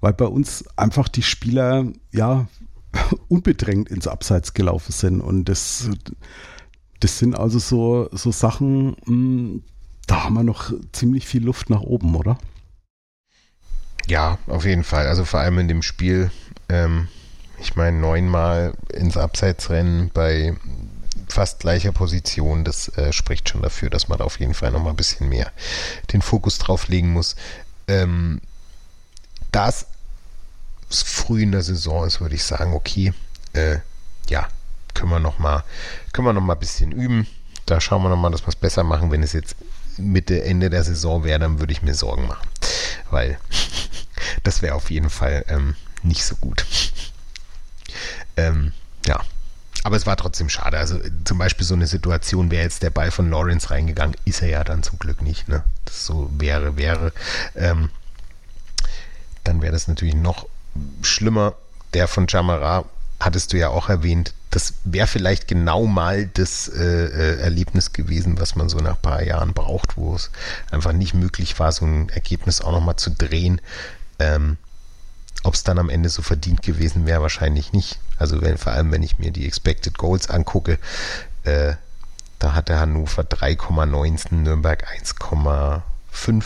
weil bei uns einfach die Spieler ja unbedrängt ins Abseits gelaufen sind. Und das, das sind also so, so Sachen, hm, da haben wir noch ziemlich viel Luft nach oben, oder? Ja, auf jeden Fall. Also vor allem in dem Spiel. Ähm ich meine, neunmal ins Abseitsrennen bei fast gleicher Position, das äh, spricht schon dafür, dass man da auf jeden Fall noch mal ein bisschen mehr den Fokus drauf legen muss. Ähm, da es früh in der Saison ist, würde ich sagen, okay, äh, ja, können wir noch mal, können wir noch ein bisschen üben. Da schauen wir noch mal, dass wir es besser machen. Wenn es jetzt Mitte, Ende der Saison wäre, dann würde ich mir Sorgen machen, weil das wäre auf jeden Fall ähm, nicht so gut. Ähm, ja. Aber es war trotzdem schade. Also zum Beispiel so eine Situation, wäre jetzt der Ball von Lawrence reingegangen, ist er ja dann zum Glück nicht. Ne? Das so wäre, wäre. Ähm, dann wäre das natürlich noch schlimmer. Der von Jamara hattest du ja auch erwähnt. Das wäre vielleicht genau mal das äh, äh, Erlebnis gewesen, was man so nach ein paar Jahren braucht, wo es einfach nicht möglich war, so ein Ergebnis auch nochmal zu drehen. Ähm, ob es dann am Ende so verdient gewesen wäre, wahrscheinlich nicht. Also wenn, vor allem, wenn ich mir die Expected Goals angucke, äh, da hat der Hannover 3,19, Nürnberg 1,5.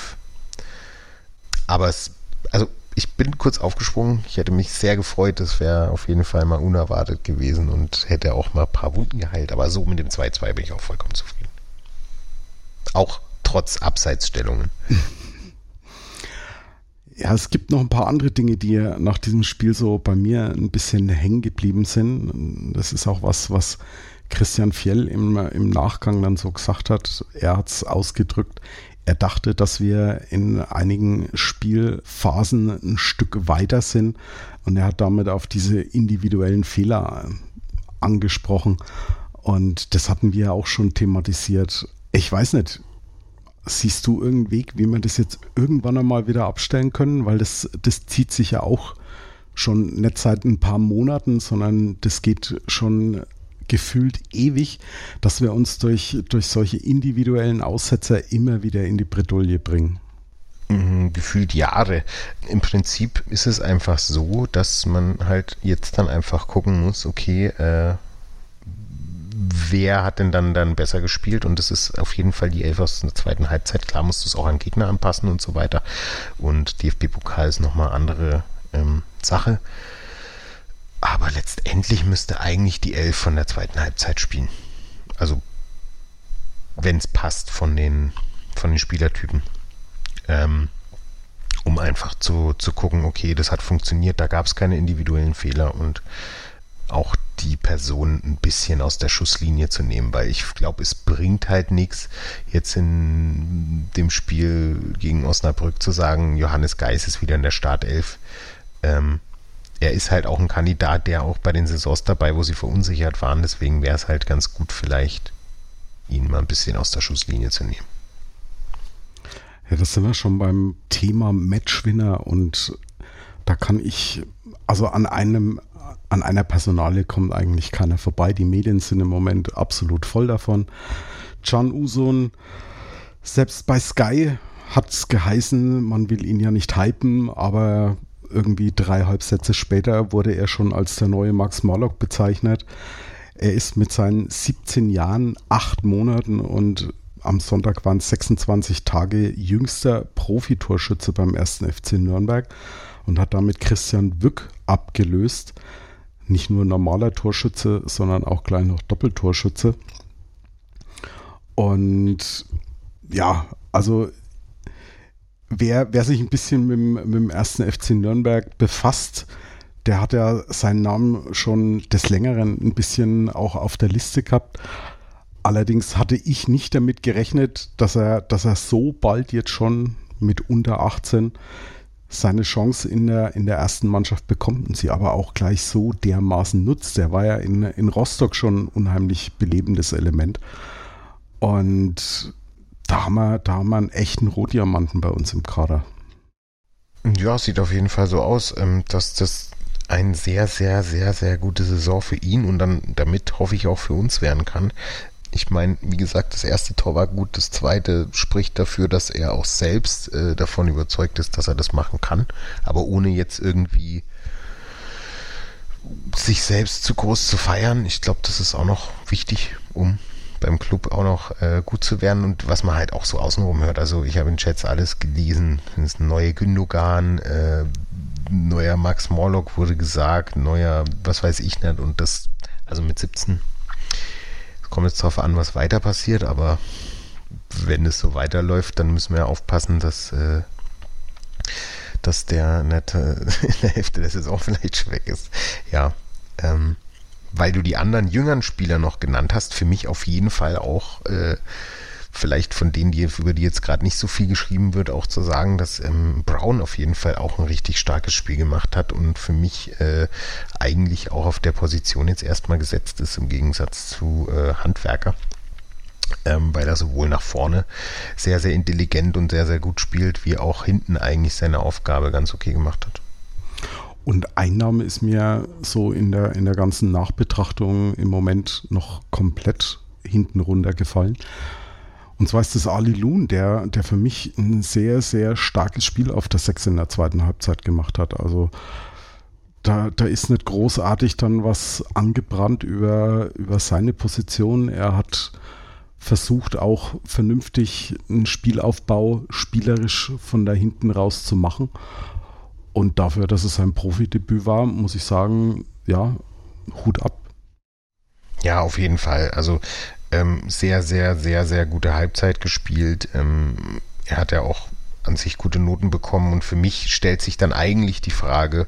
Aber es, also ich bin kurz aufgesprungen. Ich hätte mich sehr gefreut. Das wäre auf jeden Fall mal unerwartet gewesen und hätte auch mal ein paar Wunden geheilt. Aber so mit dem 2-2 bin ich auch vollkommen zufrieden. Auch trotz Abseitsstellungen. Ja, es gibt noch ein paar andere Dinge, die nach diesem Spiel so bei mir ein bisschen hängen geblieben sind. Das ist auch was, was Christian Fjell im, im Nachgang dann so gesagt hat. Er hat es ausgedrückt. Er dachte, dass wir in einigen Spielphasen ein Stück weiter sind und er hat damit auf diese individuellen Fehler angesprochen. Und das hatten wir auch schon thematisiert. Ich weiß nicht, Siehst du irgendeinen Weg, wie wir das jetzt irgendwann einmal wieder abstellen können? Weil das, das zieht sich ja auch schon nicht seit ein paar Monaten, sondern das geht schon gefühlt ewig, dass wir uns durch, durch solche individuellen Aussetzer immer wieder in die Bredouille bringen. Mhm, gefühlt Jahre. Im Prinzip ist es einfach so, dass man halt jetzt dann einfach gucken muss, okay, äh, wer hat denn dann, dann besser gespielt und das ist auf jeden Fall die Elf aus der zweiten Halbzeit. Klar musst du es auch an Gegner anpassen und so weiter und DFB-Pokal ist nochmal andere ähm, Sache. Aber letztendlich müsste eigentlich die Elf von der zweiten Halbzeit spielen. Also wenn es passt von den, von den Spielertypen. Ähm, um einfach zu, zu gucken, okay, das hat funktioniert, da gab es keine individuellen Fehler und auch die Person ein bisschen aus der Schusslinie zu nehmen, weil ich glaube, es bringt halt nichts, jetzt in dem Spiel gegen Osnabrück zu sagen, Johannes Geis ist wieder in der Startelf. Ähm, er ist halt auch ein Kandidat, der auch bei den Saisons dabei, wo sie verunsichert waren, deswegen wäre es halt ganz gut, vielleicht ihn mal ein bisschen aus der Schusslinie zu nehmen. Ja, das sind wir schon beim Thema Matchwinner und da kann ich also an einem an einer Personalie kommt eigentlich keiner vorbei. Die Medien sind im Moment absolut voll davon. Can Usun, selbst bei Sky hat es geheißen, man will ihn ja nicht hypen, aber irgendwie drei Halbsätze später wurde er schon als der neue Max Morlock bezeichnet. Er ist mit seinen 17 Jahren, 8 Monaten und am Sonntag waren es 26 Tage jüngster Profitorschütze beim ersten FC Nürnberg und hat damit Christian Wück abgelöst nicht nur normaler Torschütze, sondern auch gleich noch Doppeltorschütze. Und ja, also wer, wer sich ein bisschen mit, mit dem ersten FC Nürnberg befasst, der hat ja seinen Namen schon des Längeren ein bisschen auch auf der Liste gehabt. Allerdings hatte ich nicht damit gerechnet, dass er, dass er so bald jetzt schon mit unter 18 seine Chance in der, in der ersten Mannschaft bekommt und sie aber auch gleich so dermaßen nutzt. Der war ja in, in Rostock schon ein unheimlich belebendes Element. Und da haben wir, da haben wir einen echten Rotdiamanten bei uns im Kader. Ja, sieht auf jeden Fall so aus, ähm, dass das eine sehr, sehr, sehr, sehr gute Saison für ihn und dann damit hoffe ich auch für uns werden kann. Ich meine, wie gesagt, das erste Tor war gut, das zweite spricht dafür, dass er auch selbst äh, davon überzeugt ist, dass er das machen kann, aber ohne jetzt irgendwie sich selbst zu groß zu feiern. Ich glaube, das ist auch noch wichtig, um beim Club auch noch äh, gut zu werden und was man halt auch so außenrum hört. Also ich habe in Chats alles gelesen. Das neue Gündogan, äh, neuer Max Morlock wurde gesagt, neuer, was weiß ich nicht. Und das, also mit 17 kommt jetzt darauf an, was weiter passiert, aber wenn es so weiterläuft, dann müssen wir aufpassen, dass, äh, dass der äh, in der Hälfte der Saison vielleicht weg ist. Ja, ähm, weil du die anderen jüngeren Spieler noch genannt hast, für mich auf jeden Fall auch äh, vielleicht von denen, die, über die jetzt gerade nicht so viel geschrieben wird, auch zu sagen, dass ähm, Brown auf jeden Fall auch ein richtig starkes Spiel gemacht hat und für mich äh, eigentlich auch auf der Position jetzt erstmal gesetzt ist, im Gegensatz zu äh, Handwerker. Ähm, weil er sowohl nach vorne sehr, sehr intelligent und sehr, sehr gut spielt, wie auch hinten eigentlich seine Aufgabe ganz okay gemacht hat. Und Einnahme ist mir so in der, in der ganzen Nachbetrachtung im Moment noch komplett hinten runtergefallen. Und zwar ist das Ali Loon, der, der für mich ein sehr, sehr starkes Spiel auf der Sechs in der zweiten Halbzeit gemacht hat. Also da, da ist nicht großartig dann was angebrannt über, über seine Position. Er hat versucht auch vernünftig einen Spielaufbau spielerisch von da hinten raus zu machen. Und dafür, dass es sein Profidebüt war, muss ich sagen, ja, Hut ab. Ja, auf jeden Fall. Also ähm, sehr, sehr, sehr, sehr gute Halbzeit gespielt. Ähm, er hat ja auch an sich gute Noten bekommen und für mich stellt sich dann eigentlich die Frage,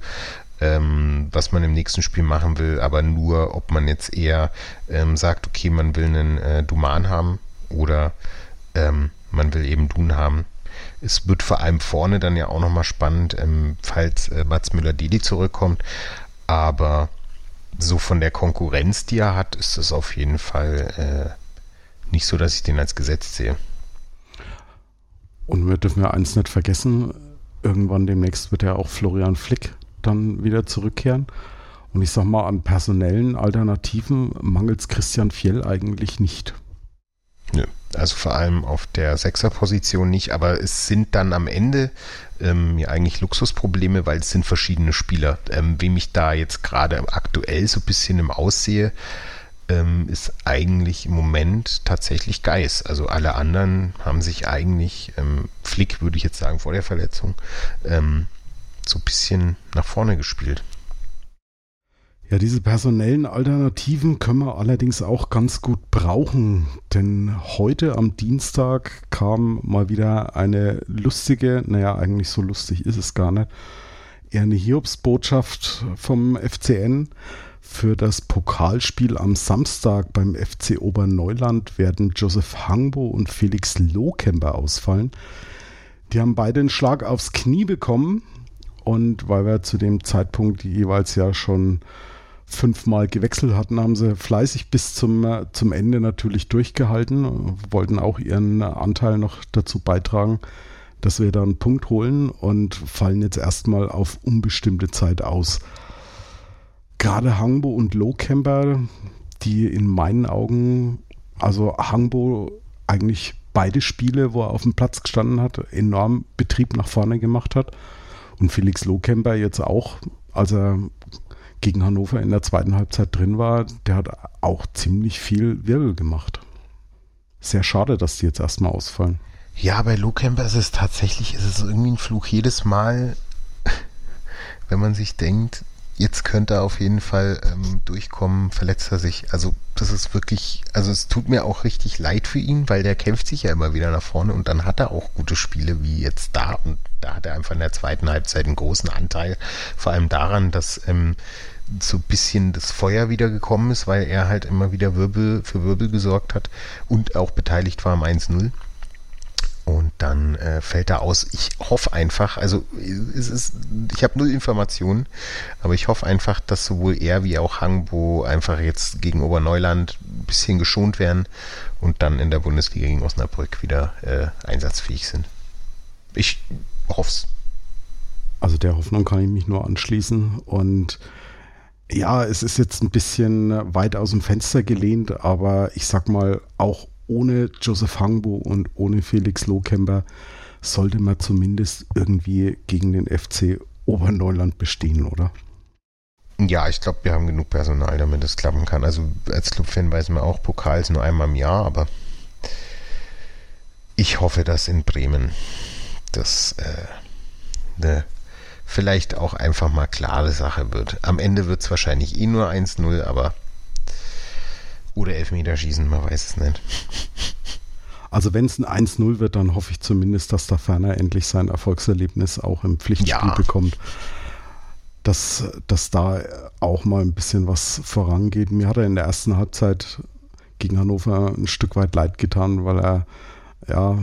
ähm, was man im nächsten Spiel machen will, aber nur, ob man jetzt eher ähm, sagt, okay, man will einen äh, Duman haben oder ähm, man will eben Dun haben. Es wird vor allem vorne dann ja auch nochmal spannend, ähm, falls äh, Mats Müller-Deli zurückkommt, aber so von der Konkurrenz, die er hat, ist es auf jeden Fall äh, nicht so, dass ich den als gesetzt sehe. Und wir dürfen ja eins nicht vergessen, irgendwann demnächst wird ja auch Florian Flick dann wieder zurückkehren. Und ich sag mal, an personellen Alternativen mangelt es Christian Fjell eigentlich nicht. Nö, also vor allem auf der Sechserposition nicht, aber es sind dann am Ende ähm, ja eigentlich Luxusprobleme, weil es sind verschiedene Spieler. Ähm, wem ich da jetzt gerade aktuell so ein bisschen im Aussehe, ähm, ist eigentlich im Moment tatsächlich Geis. Also alle anderen haben sich eigentlich, ähm, Flick würde ich jetzt sagen vor der Verletzung, ähm, so ein bisschen nach vorne gespielt. Ja, diese personellen Alternativen können wir allerdings auch ganz gut brauchen, denn heute am Dienstag kam mal wieder eine lustige, naja, eigentlich so lustig ist es gar nicht, eher eine Hiobsbotschaft vom FCN. Für das Pokalspiel am Samstag beim FC Oberneuland werden Joseph Hangbo und Felix Lohkemper ausfallen. Die haben beide einen Schlag aufs Knie bekommen und weil wir zu dem Zeitpunkt jeweils ja schon fünfmal gewechselt hatten, haben sie fleißig bis zum, äh, zum Ende natürlich durchgehalten, wollten auch ihren Anteil noch dazu beitragen, dass wir da einen Punkt holen und fallen jetzt erstmal auf unbestimmte Zeit aus. Gerade Hangbo und Lowcamper, die in meinen Augen, also Hangbo eigentlich beide Spiele, wo er auf dem Platz gestanden hat, enorm Betrieb nach vorne gemacht hat. Und Felix Lohkemper jetzt auch, als er gegen Hannover in der zweiten Halbzeit drin war, der hat auch ziemlich viel Wirbel gemacht. Sehr schade, dass die jetzt erstmal ausfallen. Ja, bei Luke Camper ist es tatsächlich, ist es irgendwie ein Fluch jedes Mal, wenn man sich denkt, jetzt könnte er auf jeden Fall ähm, durchkommen, verletzt er sich. Also das ist wirklich, also es tut mir auch richtig leid für ihn, weil der kämpft sich ja immer wieder nach vorne und dann hat er auch gute Spiele wie jetzt da und da hat er einfach in der zweiten Halbzeit einen großen Anteil, vor allem daran, dass ähm, so ein bisschen das Feuer wieder gekommen ist, weil er halt immer wieder Wirbel für Wirbel gesorgt hat und auch beteiligt war am 1-0. Und dann äh, fällt er aus. Ich hoffe einfach, also ist, ich habe null Informationen, aber ich hoffe einfach, dass sowohl er wie auch Hangbo einfach jetzt gegen Oberneuland ein bisschen geschont werden und dann in der Bundesliga gegen Osnabrück wieder äh, einsatzfähig sind. Ich hoffe es. Also der Hoffnung kann ich mich nur anschließen und ja, es ist jetzt ein bisschen weit aus dem Fenster gelehnt, aber ich sag mal, auch ohne Joseph Hangbo und ohne Felix Lohkemper sollte man zumindest irgendwie gegen den FC Oberneuland bestehen, oder? Ja, ich glaube, wir haben genug Personal, damit es klappen kann. Also als Clubfan weiß man auch, Pokal ist nur einmal im Jahr, aber ich hoffe, dass in Bremen das äh, eine vielleicht auch einfach mal klare Sache wird. Am Ende wird es wahrscheinlich eh nur 1-0, aber oder Elfmeterschießen, man weiß es nicht. Also wenn es ein 1-0 wird, dann hoffe ich zumindest, dass der Ferner endlich sein Erfolgserlebnis auch im Pflichtspiel ja. bekommt. Dass, dass da auch mal ein bisschen was vorangeht. Mir hat er in der ersten Halbzeit gegen Hannover ein Stück weit leid getan, weil er ja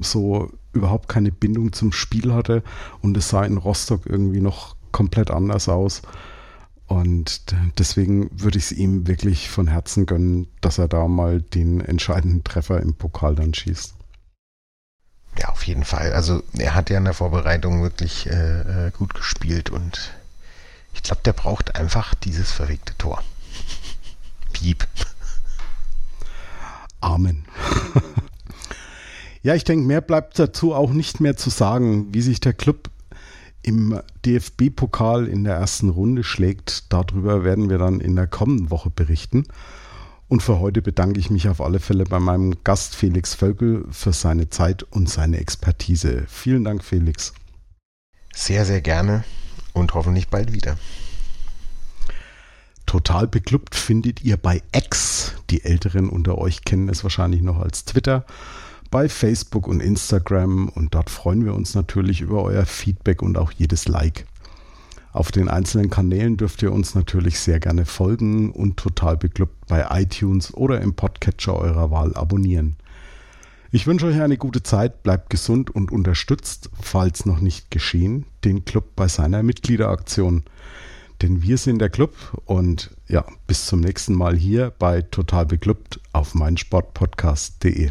so überhaupt keine Bindung zum Spiel hatte und es sah in Rostock irgendwie noch komplett anders aus. Und deswegen würde ich es ihm wirklich von Herzen gönnen, dass er da mal den entscheidenden Treffer im Pokal dann schießt. Ja, auf jeden Fall. Also er hat ja in der Vorbereitung wirklich äh, äh gut gespielt und ich glaube, der braucht einfach dieses verwegte Tor. Piep. Amen. ja, ich denke, mehr bleibt dazu auch nicht mehr zu sagen, wie sich der Club im DFB-Pokal in der ersten Runde schlägt. Darüber werden wir dann in der kommenden Woche berichten. Und für heute bedanke ich mich auf alle Fälle bei meinem Gast Felix Völkel für seine Zeit und seine Expertise. Vielen Dank, Felix. Sehr, sehr gerne und hoffentlich bald wieder. Total beklubbt findet ihr bei X. Die Älteren unter euch kennen es wahrscheinlich noch als Twitter bei Facebook und Instagram und dort freuen wir uns natürlich über euer Feedback und auch jedes Like. Auf den einzelnen Kanälen dürft ihr uns natürlich sehr gerne folgen und total beglückt bei iTunes oder im Podcatcher eurer Wahl abonnieren. Ich wünsche euch eine gute Zeit, bleibt gesund und unterstützt, falls noch nicht geschehen, den Club bei seiner Mitgliederaktion. Denn wir sind der Club und ja, bis zum nächsten Mal hier bei Total Beglückt auf meinsportpodcast.de.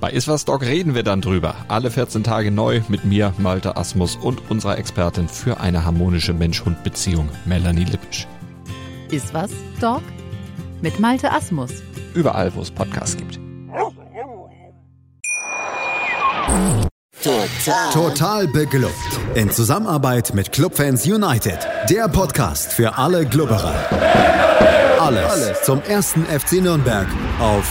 Bei Iswas Dog reden wir dann drüber. Alle 14 Tage neu mit mir, Malte Asmus und unserer Expertin für eine harmonische Mensch-Hund-Beziehung, Melanie Lippisch. Iswas Dog mit Malte Asmus. Überall, wo es Podcasts gibt. Total. Total beglückt. In Zusammenarbeit mit Clubfans United. Der Podcast für alle Glubberer. Alles, Alles zum ersten FC Nürnberg auf